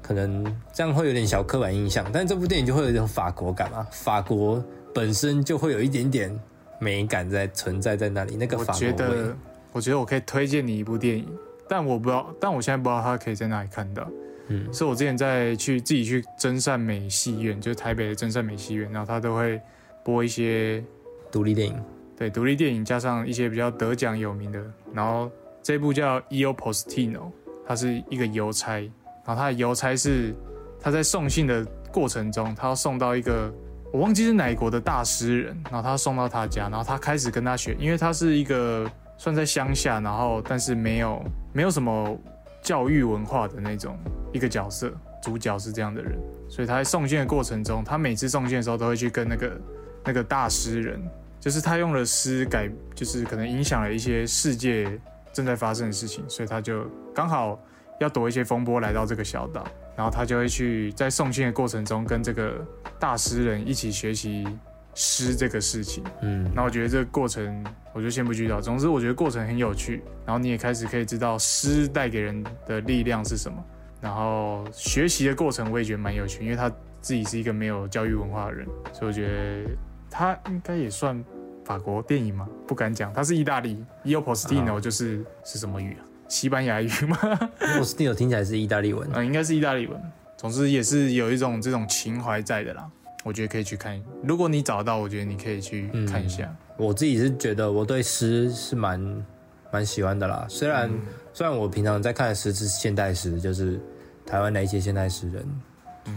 可能这样会有点小刻板印象，但是这部电影就会有一种法国感嘛，法国本身就会有一点点美感在存在在那里，那个法国味觉得，。我觉得我可以推荐你一部电影，但我不知道，但我现在不知道它可以在哪里看到。嗯是我之前在去自己去真善美戏院，就是台北的真善美戏院，然后他都会播一些独立电影，对独立电影，加上一些比较得奖有名的。然后这部叫《Eo Postino》，他是一个邮差，然后他的邮差是他在送信的过程中，他要送到一个我忘记是哪国的大诗人，然后他送到他家，然后他开始跟他学，因为他是一个算在乡下，然后但是没有没有什么教育文化的那种一个角色，主角是这样的人，所以他在送信的过程中，他每次送信的时候都会去跟那个那个大诗人，就是他用了诗改，就是可能影响了一些世界正在发生的事情，所以他就刚好要躲一些风波来到这个小岛，然后他就会去在送信的过程中跟这个大诗人一起学习诗这个事情。嗯，那我觉得这个过程，我就先不剧透。总之，我觉得过程很有趣，然后你也开始可以知道诗带给人的力量是什么。然后学习的过程我也觉得蛮有趣，因为他自己是一个没有教育文化的人，所以我觉得他应该也算法国电影吗，不敢讲，他是意大利。e o Postino 就是、是什么语啊？西班牙语吗？postino 听起来是意大利文，嗯，应该是意大利文。总之也是有一种这种情怀在的啦，我觉得可以去看。如果你找到，我觉得你可以去看一下。我自己是觉得我对诗是蛮蛮喜欢的啦。虽然、虽然我平常在看的诗是现代诗，就是台湾的一些现代诗人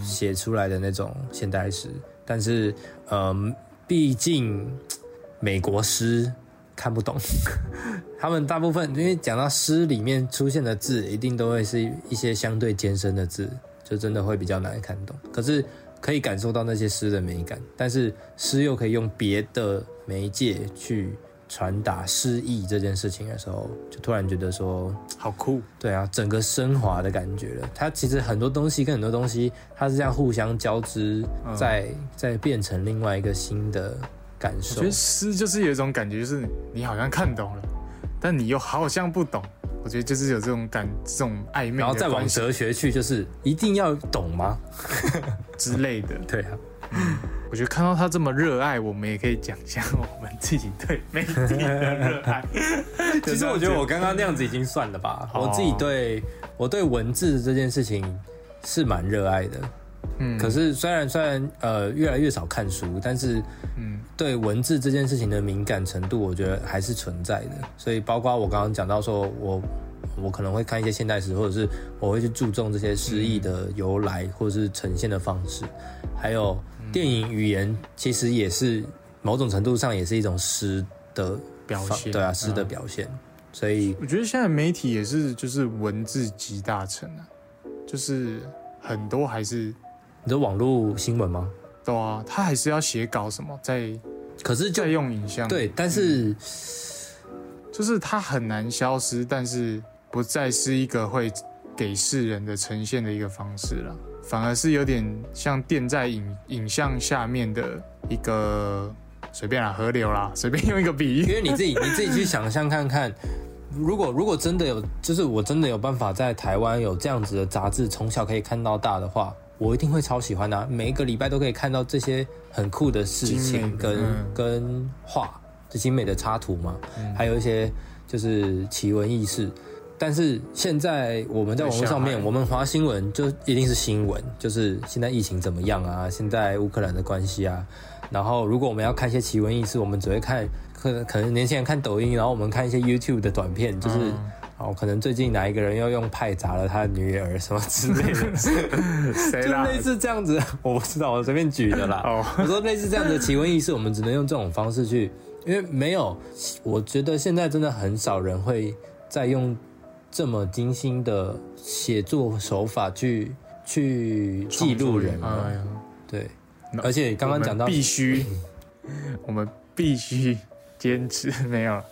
写出来的那种现代诗，但是嗯，毕竟美国诗看不懂，他们大部分因为讲到诗里面出现的字，一定都会是一些相对艰深的字，就真的会比较难看懂。可是可以感受到那些诗的美感，但是诗又可以用别的媒介去传达诗意这件事情的时候，就突然觉得说，好酷，对啊，整个升华的感觉了。它其实很多东西跟很多东西，它是这样互相交织，嗯再再变成另外一个新的感受我觉得。诗就是有一种感觉，就是你好像看懂了，但你又好像不懂。我觉得就是有这种感，这种暧昧然后再往哲学去，就是一定要懂吗？之类的。对啊，我觉得看到他这么热爱，我们也可以讲一下我们自己对媒体的热爱。其实我觉得我刚刚那样子已经算了吧。哦我自己对我对文字这件事情是蛮热爱的。嗯可是虽然虽然呃越来越少看书，但是嗯对文字这件事情的敏感程度，我觉得还是存在的。所以包括我刚刚讲到说，我我可能会看一些现代诗，或者是我会去注重这些诗意的由来，或者是呈现的方式，还有电影语言，其实也是某种程度上也是一种诗的表现对啊，诗的嗯表现。所以我觉得现在媒体也是，就是文字集大成啊，就是很多还是你的网络新闻吗？对啊，他还是要写稿什么，在可是就再用影像，对，但是就是它很难消失，但是不再是一个会给世人的呈现的一个方式了，反而是有点像垫在影影像下面的一个随便啦，河流啦，随便用一个比喻，因为你自己你自己去想象看看，如果如果真的有，就是我真的有办法在台湾有这样子的杂志，从小可以看到大的话，我一定会超喜欢的啊、每一个礼拜都可以看到这些很酷的事情跟跟画，就精美的插图嘛，嗯。还有一些就是奇闻异事。但是现在我们在网络上面，我们划新闻就一定是新闻，就是现在疫情怎么样啊，现在乌克兰的关系啊。然后如果我们要看一些奇闻异事，我们只会看可能可能年轻人看抖音，然后我们看一些 YouTube 的短片，就是、嗯哦，可能最近哪一个人要用派砸了他的女儿什么之类的，谁啦？就类似这样子，我不知道，我随便举的啦。哦，我说类似这样的奇闻异事，我们只能用这种方式去，因为没有，我觉得现在真的很少人会再用这么精心的写作手法去去记录人了。哎对，而且刚刚讲到必须，我们必须坚持，没有了。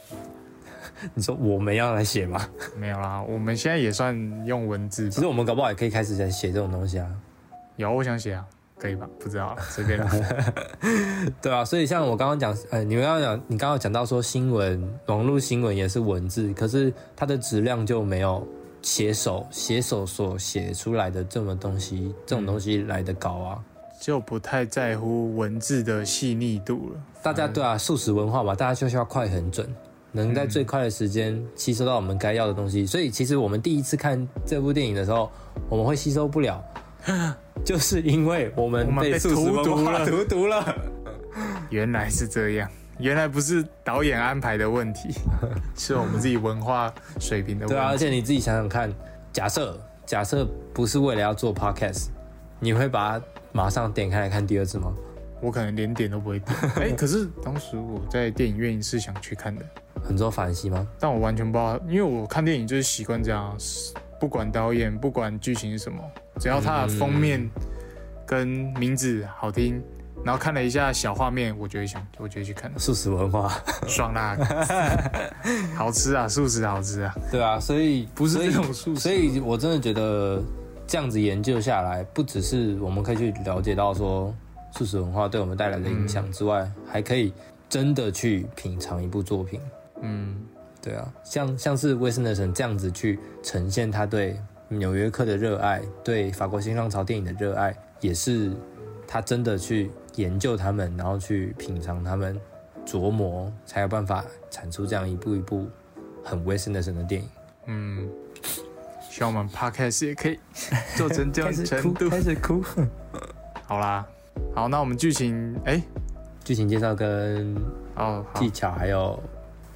你说我们要来写吗？没有啦，我们现在也算用文字。其实我们搞不好也可以开始在写这种东西啊。有，我想写啊，可以吧？不知道，随便啦。对啊，所以像我刚刚讲，呃，你们刚刚讲，你刚刚讲到说新闻，网络新闻也是文字，可是它的质量就没有写手写手所写出来的这么东西，这种东西来的高啊。就不太在乎文字的细腻度了。大家对啊，素食文化嘛，大家就是要快很准，能在最快的时间吸收到我们该要的东西。所以其实我们第一次看这部电影的时候，我们会吸收不了，就是因为我们被荼毒了荼毒了。原来是这样，原来不是导演安排的问题，是我们自己文化水平的问题。对啊，而且你自己想想看，假设假设不是为了要做 podcast，你会把它马上点开来看第二次吗？我可能连点都不会点。哎、可是当时我在电影院是想去看的，很多反思吗？但我完全不知道，因为我看电影就是习惯这样啊，不管导演，不管剧情是什么，只要它的封面跟名字好听，然后看了一下小画面，我就会想，我就会去看，素食文化，爽啦，好吃啊，素食好吃啊，对啊，所以不是这种素食。所以我真的觉得这样子研究下来，不只是我们可以去了解到说素食文化对我们带来的影响之外，还可以真的去品尝一部作品。嗯，对啊，像像是威斯纳森这样子去呈现他对《纽约客》的热爱，对法国新浪潮电影的热爱，也是他真的去研究他们，然后去品尝他们，琢磨，才有办法产出这样一部一部很威斯纳森的电影。嗯，希望我们 podcast 也可以 做成这样 程度。始哭。好啦，好，那我们剧情，哎、剧情介绍跟哦，技巧还有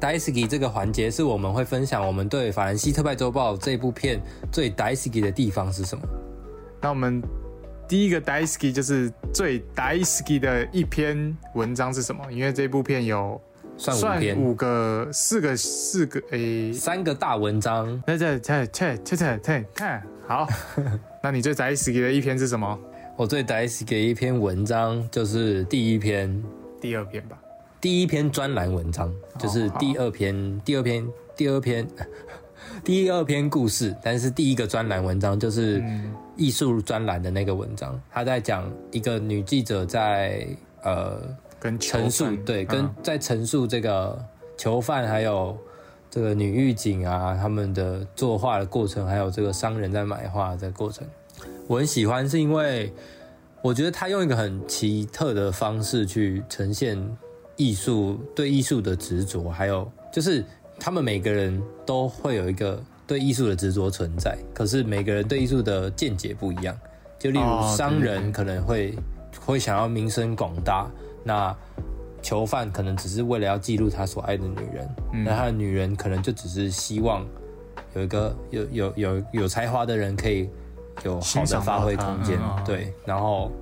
Daisuke 这个环节是我们会分享我们对《法兰西特派周报》这部片最 Daisuke 的地方是什么。那我们第一个 Daisuke 就是最 Daisuke 的一篇文章是什么？因为这部片有算五算篇，五个、四个、四个，诶、三个大文章。在这这这这这这看好。那你最 Daisuke 的一篇是什么？我最 Daisuke 的一篇文章就是第一篇，第二篇吧。第一篇专栏文章就是第二篇，第二篇，第二篇，第二篇故事。但是第一个专栏文章就是嗯。艺术专栏的那个文章，他在讲一个女记者在呃跟陈述犯对，跟嗯。在陈述这个囚犯还有这个女狱警啊，他们的作画的过程，还有这个商人在买画的过程，我很喜欢，是因为我觉得他用一个很奇特的方式去呈现艺术对艺术的执着，还有就是他们每个人都会有一个对艺术的执着存在，可是每个人对艺术的见解不一样。就例哦如商人可能会会想要名声广大，那囚犯可能只是为了要记录他所爱的女人，嗯那他的女人可能就只是希望有一个有有有有才华的人可以有好的发挥空间对。然后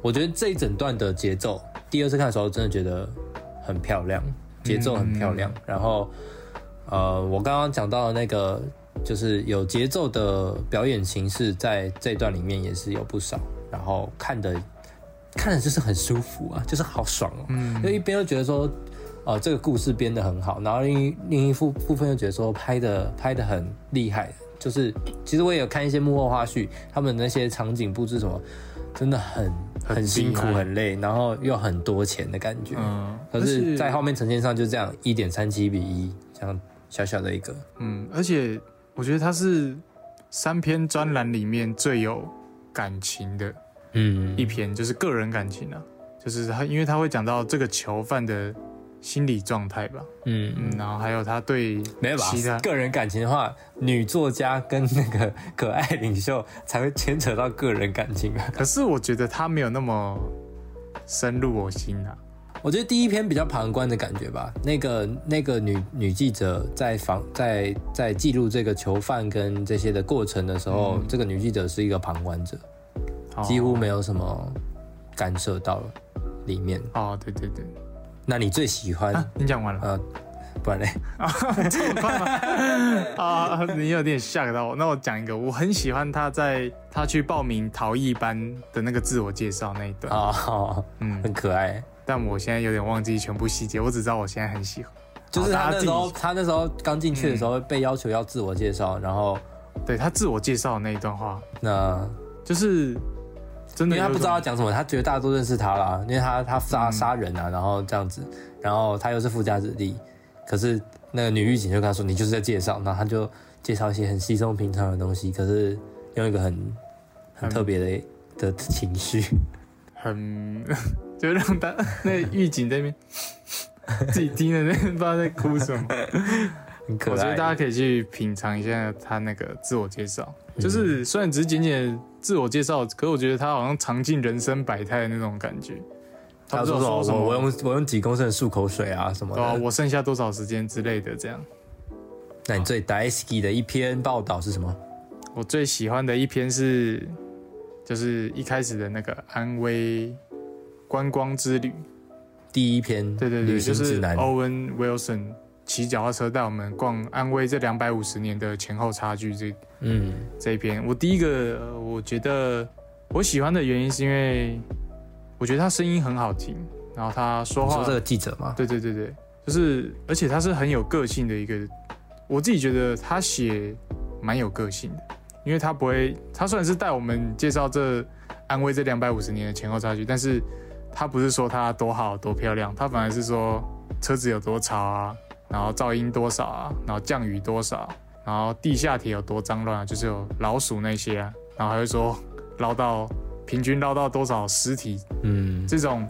我觉得这一整段的节奏，第二次看的时候真的觉得很漂亮，节奏很漂嗯亮。然后呃，我刚刚讲到的那个就是有节奏的表演形式，在这段里面也是有不少，然后看的看的就是很舒服啊，就是好爽哦。嗯就一边又觉得说，呃，这个故事编得很好，然后另一另一部部分又觉得说拍的拍的很厉害，就是其实我也有看一些幕后花絮，他们那些场景布置什么，真的很很很辛苦很累，然后又很多钱的感觉。嗯，可是在后面呈现上就这样一点三七比一，这样小小的一个，嗯，而且我觉得它是三篇专栏里面最有感情的嗯。一篇，就是个人感情啊，就是他，因为他会讲到这个囚犯的心理状态吧，嗯嗯，然后还有他对没有其他吧？个人感情的话，女作家跟那个可爱领袖才会牵扯到个人感情啊。可是我觉得他没有那么深入我心啊。我觉得第一篇比较旁观的感觉吧。那个那个女女记者在访在在记录这个囚犯跟这些的过程的时候，这个女记者是一个旁观者，哦几乎没有什么干涉到里面。哦，对对对，那你最喜欢、啊，你讲完了呃，不然嘞？这么快吗？啊，你有点吓到我。那我讲一个，我很喜欢他在他去报名陶艺班的那个自我介绍那一段，啊、哦，嗯，很可爱。但我现在有点忘记全部细节，我只知道我现在很喜欢。就是他那时候，他那时候刚进去的时候被要求要自我介绍，然后对他自我介绍的那一段话，那就是真的因为他不知道要讲什么，他觉得大家都认识他啦，因为他他杀杀人啊，然后这样子，然后他又是富家子弟，可是那个女狱警就跟他说你就是在介绍，然后他就介绍一些很稀松平常的东西，可是用一个很很特别的的情绪，很 就让他那个狱警在那边 自己听着那边不知道在哭什么。很可爱。我觉得大家可以去品尝一下他那个自我介绍，嗯就是虽然只是简简的自我介绍，可是我觉得他好像尝尽人生百态的那种感觉。他说什么什么我我用我用几公升的漱口水啊什么对啊，的。我剩下多少时间之类的，这样。那你最 daisuke 的一篇报道是什么？我最喜欢的一篇是，就是一开始的那个安徽观光之旅，第一篇对对对，就是。Owen Wilson 骑脚踏车带我们逛安徽这两百五十年的前后差距这嗯这一篇。我第一个呃我觉得我喜欢的原因是因为我觉得他声音很好听，然后他说话你说这个记者吗？对对对对，就是而且他是很有个性的一个，我自己觉得他写蛮有个性的，因为他不会，他虽然是带我们介绍这安徽这两百五十年的前后差距，但是他不是说他多好多漂亮，他反而是说车子有多吵啊，然后噪音多少啊，然后降雨多少，然后地下铁有多脏乱啊，就是有老鼠那些啊，然后还会说捞到平均捞到多少尸体，嗯，这种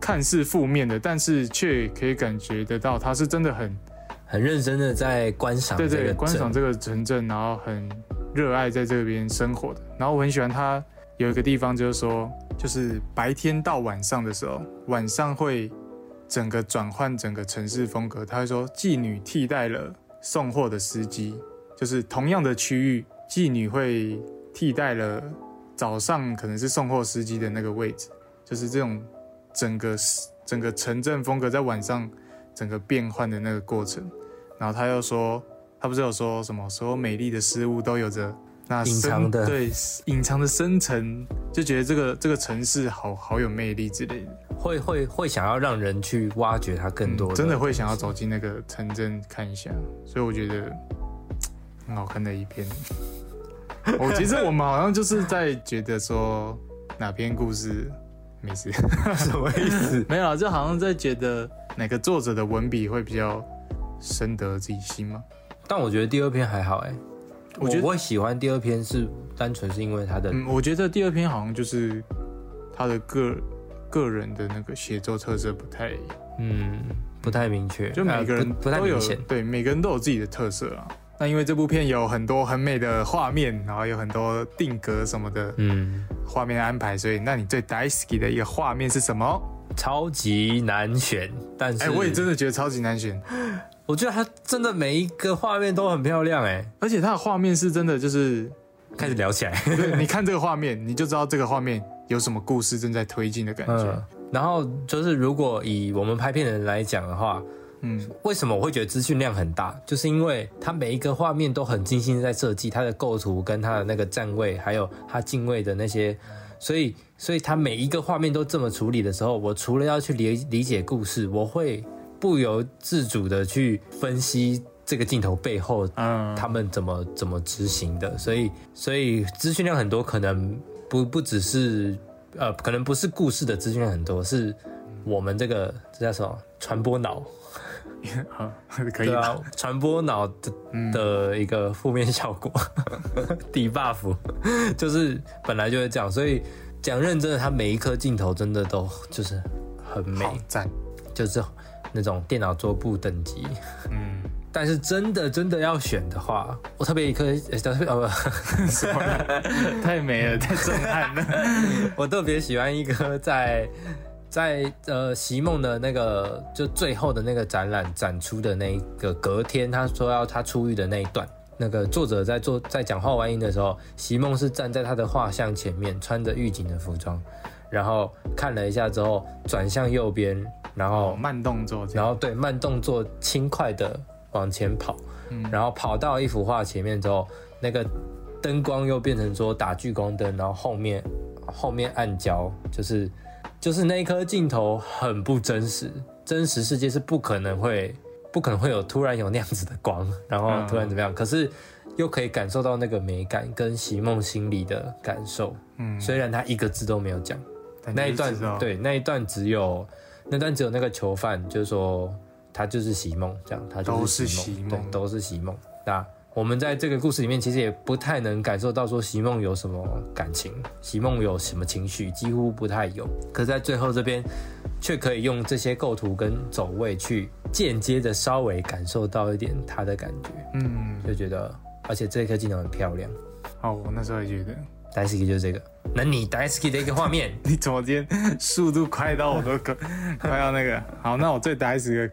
看似负面的，但是却可以感觉得到他是真的很很认真的在观赏对对这个镇。观赏这个城镇，然后很热爱在这边生活的。然后我很喜欢他有一个地方，就是说，就是白天到晚上的时候，晚上会整个转换整个城市风格。他会说，妓女替代了送货的司机，就是同样的区域，妓女会替代了早上可能是送货司机的那个位置，就是这种整个整个城镇风格在晚上整个变换的那个过程。然后他又说，他不是有说什么所有美丽的事物都有着那隐深藏的对隐藏的深层，就觉得这个这个城市好好有魅力之类的，会会会想要让人去挖掘它更多嗯真的会想要走进那个城镇看一下，所以我觉得很好看的一篇。我 其实我们好像就是在觉得说哪篇故事没事，什么意思？没有啊，就好像在觉得哪个作者的文笔会比较深得自己心吗？但我觉得第二篇还好哎、我我觉得会喜欢第二篇是单纯是因为他的嗯，我觉得第二篇好像就是他的个个人的那个写作特色不太，嗯不太明确，就每个人呃不不太明显。对，每个人都有自己的特色啊。那因为这部片有很多很美的画面，然后有很多定格什么的嗯，画面安排，所以那你最 d i s k y 的一个画面是什么？超级难选，但是哎、我也真的觉得超级难选，我觉得它真的每一个画面都很漂亮哎、而且它的画面是真的就是，开始聊起来，对 你看这个画面，你就知道这个画面有什么故事正在推进的感觉。嗯，然后就是如果以我们拍片的人来讲的话，嗯，为什么我会觉得资讯量很大？就是因为它每一个画面都很精心在设计它的构图跟它的那个站位，还有它进位的那些，所以所以它每一个画面都这么处理的时候，我除了要去理理解故事，我会不由自主的去分析这个镜头背后嗯，他们怎么怎么执行的，所以所以资讯量很多，可能不不只是呃，可能不是故事的资讯量很多，是我们这个这叫什么传播脑。好，可以啊，传播脑的嗯。的一个负面效果，底 buff，就是本来就是这样，所以讲认真的，它每一颗镜头真的都就是很好美，赞，就是那种电脑桌布等级。嗯，但是真的真的要选的话，我特别一颗，呃特别哦不，太美了，太震撼了。我特别喜欢一个在在呃席梦的那个就最后的那个展览展出的那一个隔天，他说要他出狱的那一段，那个作者在做在讲话外音的时候，席梦是站在他的画像前面，穿着狱警的服装，然后看了一下之后转向右边，然后哦，慢动作，然后对慢动作轻快的往前跑，嗯。然后跑到一幅画前面之后，那个灯光又变成说打聚光灯，然后后面后面暗焦，就是就是那一颗镜头很不真实，真实世界是不可能会不可能会有突然有那样子的光，然后突然怎么样，可是又可以感受到那个美感跟席梦心里的感受，嗯，虽然他一个字都没有讲。但那一段对那一段只有那段只有那个囚犯，就是说他就是席梦，这样他就是席席梦对，都是席梦。那我们在这个故事里面，其实也不太能感受到说席梦有什么感情，席梦有什么情绪，几乎不太有。可是在最后这边，却可以用这些构图跟走位去间接的稍微感受到一点他的感觉，嗯，就觉得，而且这一颗镜头很漂亮。哦，我那时候也觉得，Daisuke 就是这个，那你 Daisuke 的一个画面，你怎么今天速度快到我都快 快要那个？好，那我最打死个，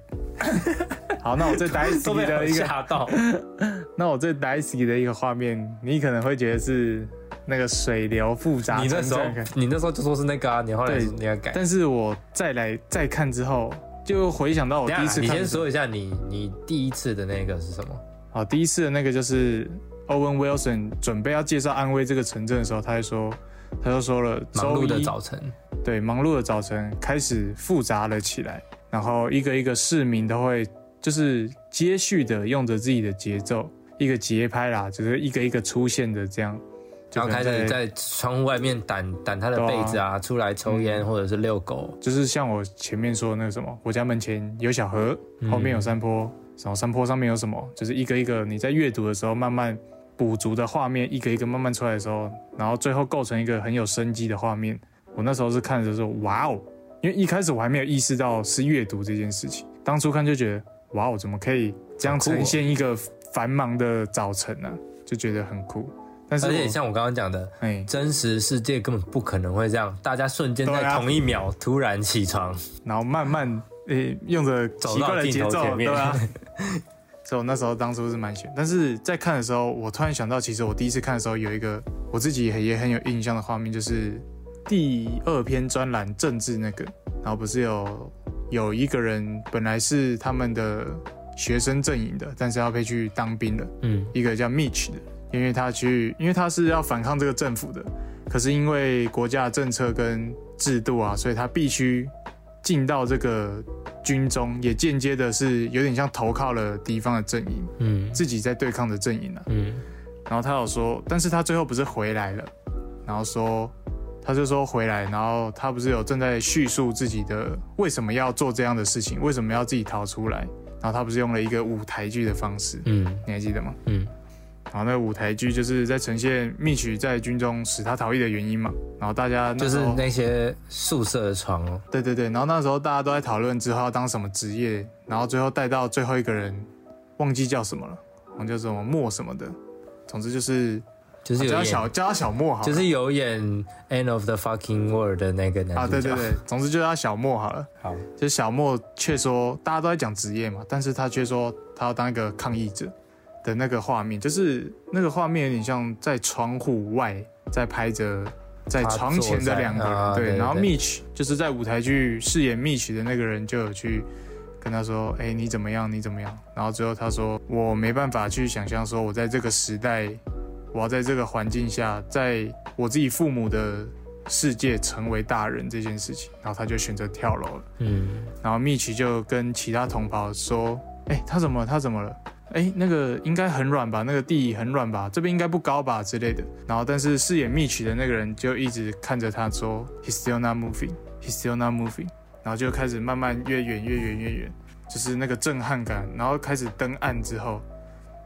好，那我最打死都被我的一个，吓到。那我最打死的一个画面，你可能会觉得是那个水流复杂你那时候你那时候就说是那个啊，你后来你要改。但是我再来再看之后，就回想到我第一次看的时候，先说一下你你第一次的那个是什么？好，第一次的那个就是 Owen Wilson 准备要介绍安徽这个城镇的时候，他就说，他就说了，忙碌的早晨，对，忙碌的早晨开始复杂了起来，然后一个一个市民都会就是接续的用着自己的节奏，一个节拍啦，就是一个一个出现的这样，然后开始在窗户外面掸掸他的被子啊，出来抽烟或者是遛狗。就是像我前面说的那个什么，我家门前有小河，后面有山坡，然后山坡上面有什么，就是一个一个你在阅读的时候慢慢补足的画面，一个一个慢慢出来的时候，然后最后构成一个很有生机的画面。我那时候是看着说，哇哦！因为一开始我还没有意识到是阅读这件事情，当初看就觉得，哇哦，怎么可以这样呈现一个繁忙的早晨呢？就觉得很酷。但是而且像我刚刚讲的，哎，真实世界根本不可能会这样，大家瞬间在同一秒突然起床，然后慢慢诶用着奇怪的节奏，对啊。所以我那时候当初是蛮喜欢，但是在看的时候，我突然想到，其实我第一次看的时候有一个我自己也很有印象的画面，就是第二篇专栏政治那个，然后不是有有一个人本来是他们的学生阵营的，但是要被去当兵了，嗯，一个叫 Mitch 的。因为他去，因为他是要反抗这个政府的，可是因为国家政策跟制度啊，所以他必须进到这个军中，也间接的是有点像投靠了敌方的阵营，嗯，自己在对抗的阵营了，嗯，然后他有说，但是他最后不是回来了，然后说，他就说回来，然后他不是有正在叙述自己的为什么要做这样的事情，为什么要自己逃出来，然后他不是用了一个舞台剧的方式，嗯，你还记得吗？嗯。然后那个舞台剧就是在呈现蜜曲在军中使他逃逸的原因嘛。然后大家就是那些宿舍的床哦。对对对。然后那时候大家都在讨论之后要当什么职业，然后最后带到最后一个人，忘记叫什么了，好像叫什么莫什么的。总之就是就是叫小叫他小莫好。就是有演《End of the Fucking World》的那个男啊，对对对。总之就叫他小莫好了。好。就小莫却说大家都在讲职业嘛，但是他却说他要当一个抗议者。的那个画面，就是那个画面有点像在窗户外在拍着在床前的两个人，对，然后 Mitch 就是在舞台剧饰演 Mitch 的那个人就有去跟他说，哎，你怎么样？你怎么样？然后最后他说，我没办法去想象说，我在这个时代，我要在这个环境下，在我自己父母的世界成为大人这件事情，然后他就选择跳楼了。嗯，然后 Mitch 就跟其他同袍说，哎，他怎么？他怎么了？哎，那个应该很软吧？那个地很软吧？这边应该不高吧之类的。然后，但是饰演蜜曲的那个人就一直看着他说，He's still not moving, He's still not moving。然后就开始慢慢越远越远越远，就是那个震撼感。然后开始登岸之后，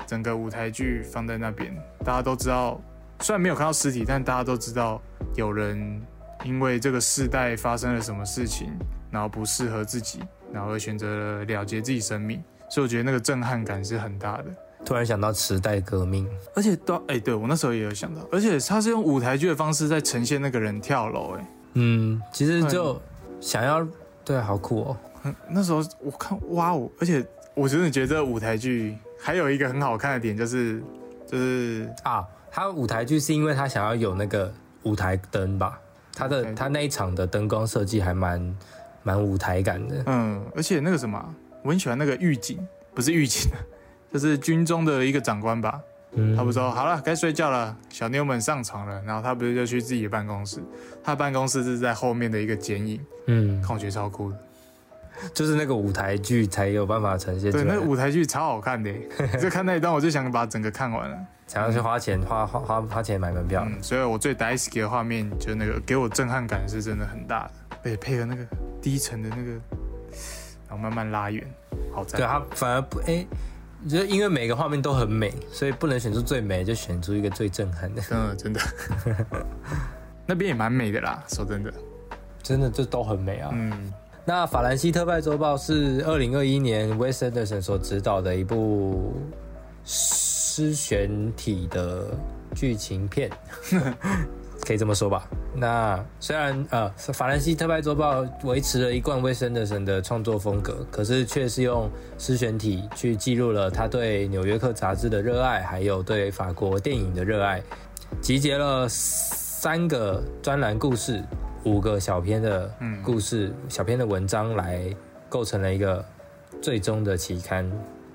整个舞台剧放在那边，大家都知道，虽然没有看到尸体，但大家都知道有人因为这个世代发生了什么事情，然后不适合自己，然后选择了了结自己生命。所以我觉得那个震撼感是很大的。突然想到时代革命，而且到哎，对我那时候也有想到，而且他是用舞台剧的方式在呈现那个人跳楼，哎，嗯，其实就想要对，好酷哦。那时候我看哇哦，而且我真的觉得舞台剧还有一个很好看的点，就是就是啊，他舞台剧是因为他想要有那个舞台灯吧，他的他那一场的灯光设计还蛮蛮舞台感的。嗯，而且那个什么。我很喜欢那个狱警，不是狱警，就是军中的一个长官吧。他不说好了，该睡觉了，小妞们上床了，然后他不是就去自己的办公室？他办公室是在后面的一个剪影。嗯，看我觉得超酷的，就是那个舞台剧才有办法呈现。对，那舞台剧超好看的，就看那一段，我就想把整个看完了。想要去花钱花花花花钱买门票。嗯，所以我最 d i s k 的画面，就那个给我震撼感是真的很大的，而且配合那个低沉的那个。然后慢慢拉远，好在对它反而不哎，就因为每个画面都很美，所以不能选出最美，就选出一个最震撼的。嗯，真的，那边也蛮美的啦。说真的，真的就都很美啊。嗯，那《法兰西特派周报》是二零二一年 Wes Anderson 所执导的一部诗选体的剧情片。可以这么说吧。那虽然呃，法兰西特派周报维持了一贯威森的神的创作风格，可是却是用诗选体去记录了他对《纽约客》杂志的热爱，还有对法国电影的热爱，集结了三个专栏故事、五个小篇的故事、小篇的文章来构成了一个最终的期刊。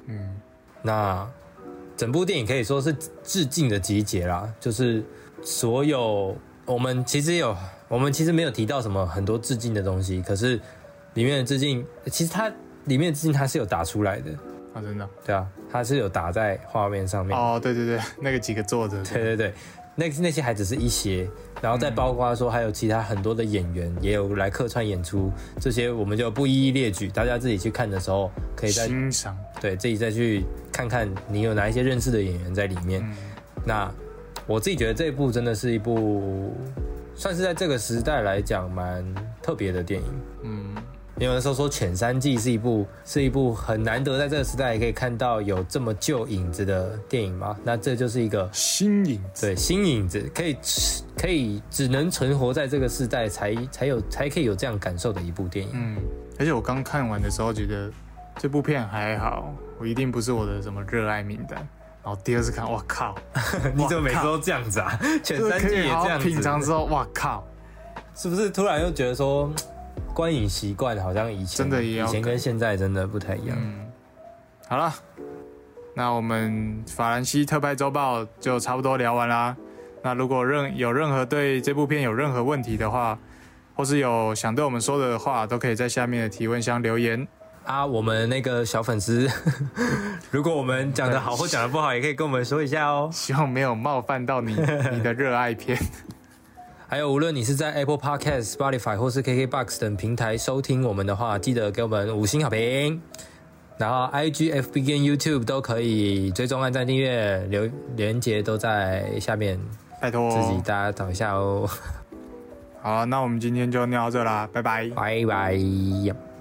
嗯，那整部电影可以说是致敬的集结啦，就是。所有我们其实有，我们其实没有提到什么很多致敬的东西，可是里面的致敬，其实它里面的致敬它是有打出来的啊，真的，对啊，它是有打在画面上面。哦，对对对，那个几个作者，对对对，那那些还只是一些，然后再包括说还有其他很多的演员也有来客串演出，这些我们就不一一列举，大家自己去看的时候可以再欣赏。对自己再去看看你有哪一些认识的演员在里面。嗯那我自己觉得这一部真的是一部算是在这个时代来讲蛮特别的电影。嗯，有的时候说《犬山记》是一部是一部很难得在这个时代也可以看到有这么旧影子的电影嘛？那这就是一个新影子。对新影子，可以可以只能存活在这个时代才才有才可以有这样感受的一部电影。嗯，而且我刚看完的时候觉得这部片还好，我一定不是我的什么热爱名单。然后第二次看，我靠，你怎么每次都这样子啊？犬就是山记可以好好也这样子，品尝之后，哇靠，是不是突然又觉得说 观影习惯好像以前真的以前跟现在真的不太一样？嗯，好了，那我们法兰西特派周报就差不多聊完啦。那如果任有任何对这部片有任何问题的话，或是有想对我们说的话，都可以在下面的提问箱留言。啊，我们那个小粉丝，如果我们讲的好或讲的不好，也可以跟我们说一下哦。希望没有冒犯到你你的热爱片。还有，无论你是在 Apple Podcast、Spotify 或是 KKBox 等平台收听我们的话，记得给我们五星好评。然后 IG、FB 跟 YouTube 都可以追踪、按赞、订阅，留连接都在下面，拜托，自己大家找一下哦。好，那我们今天就聊到这啦，拜拜。拜拜。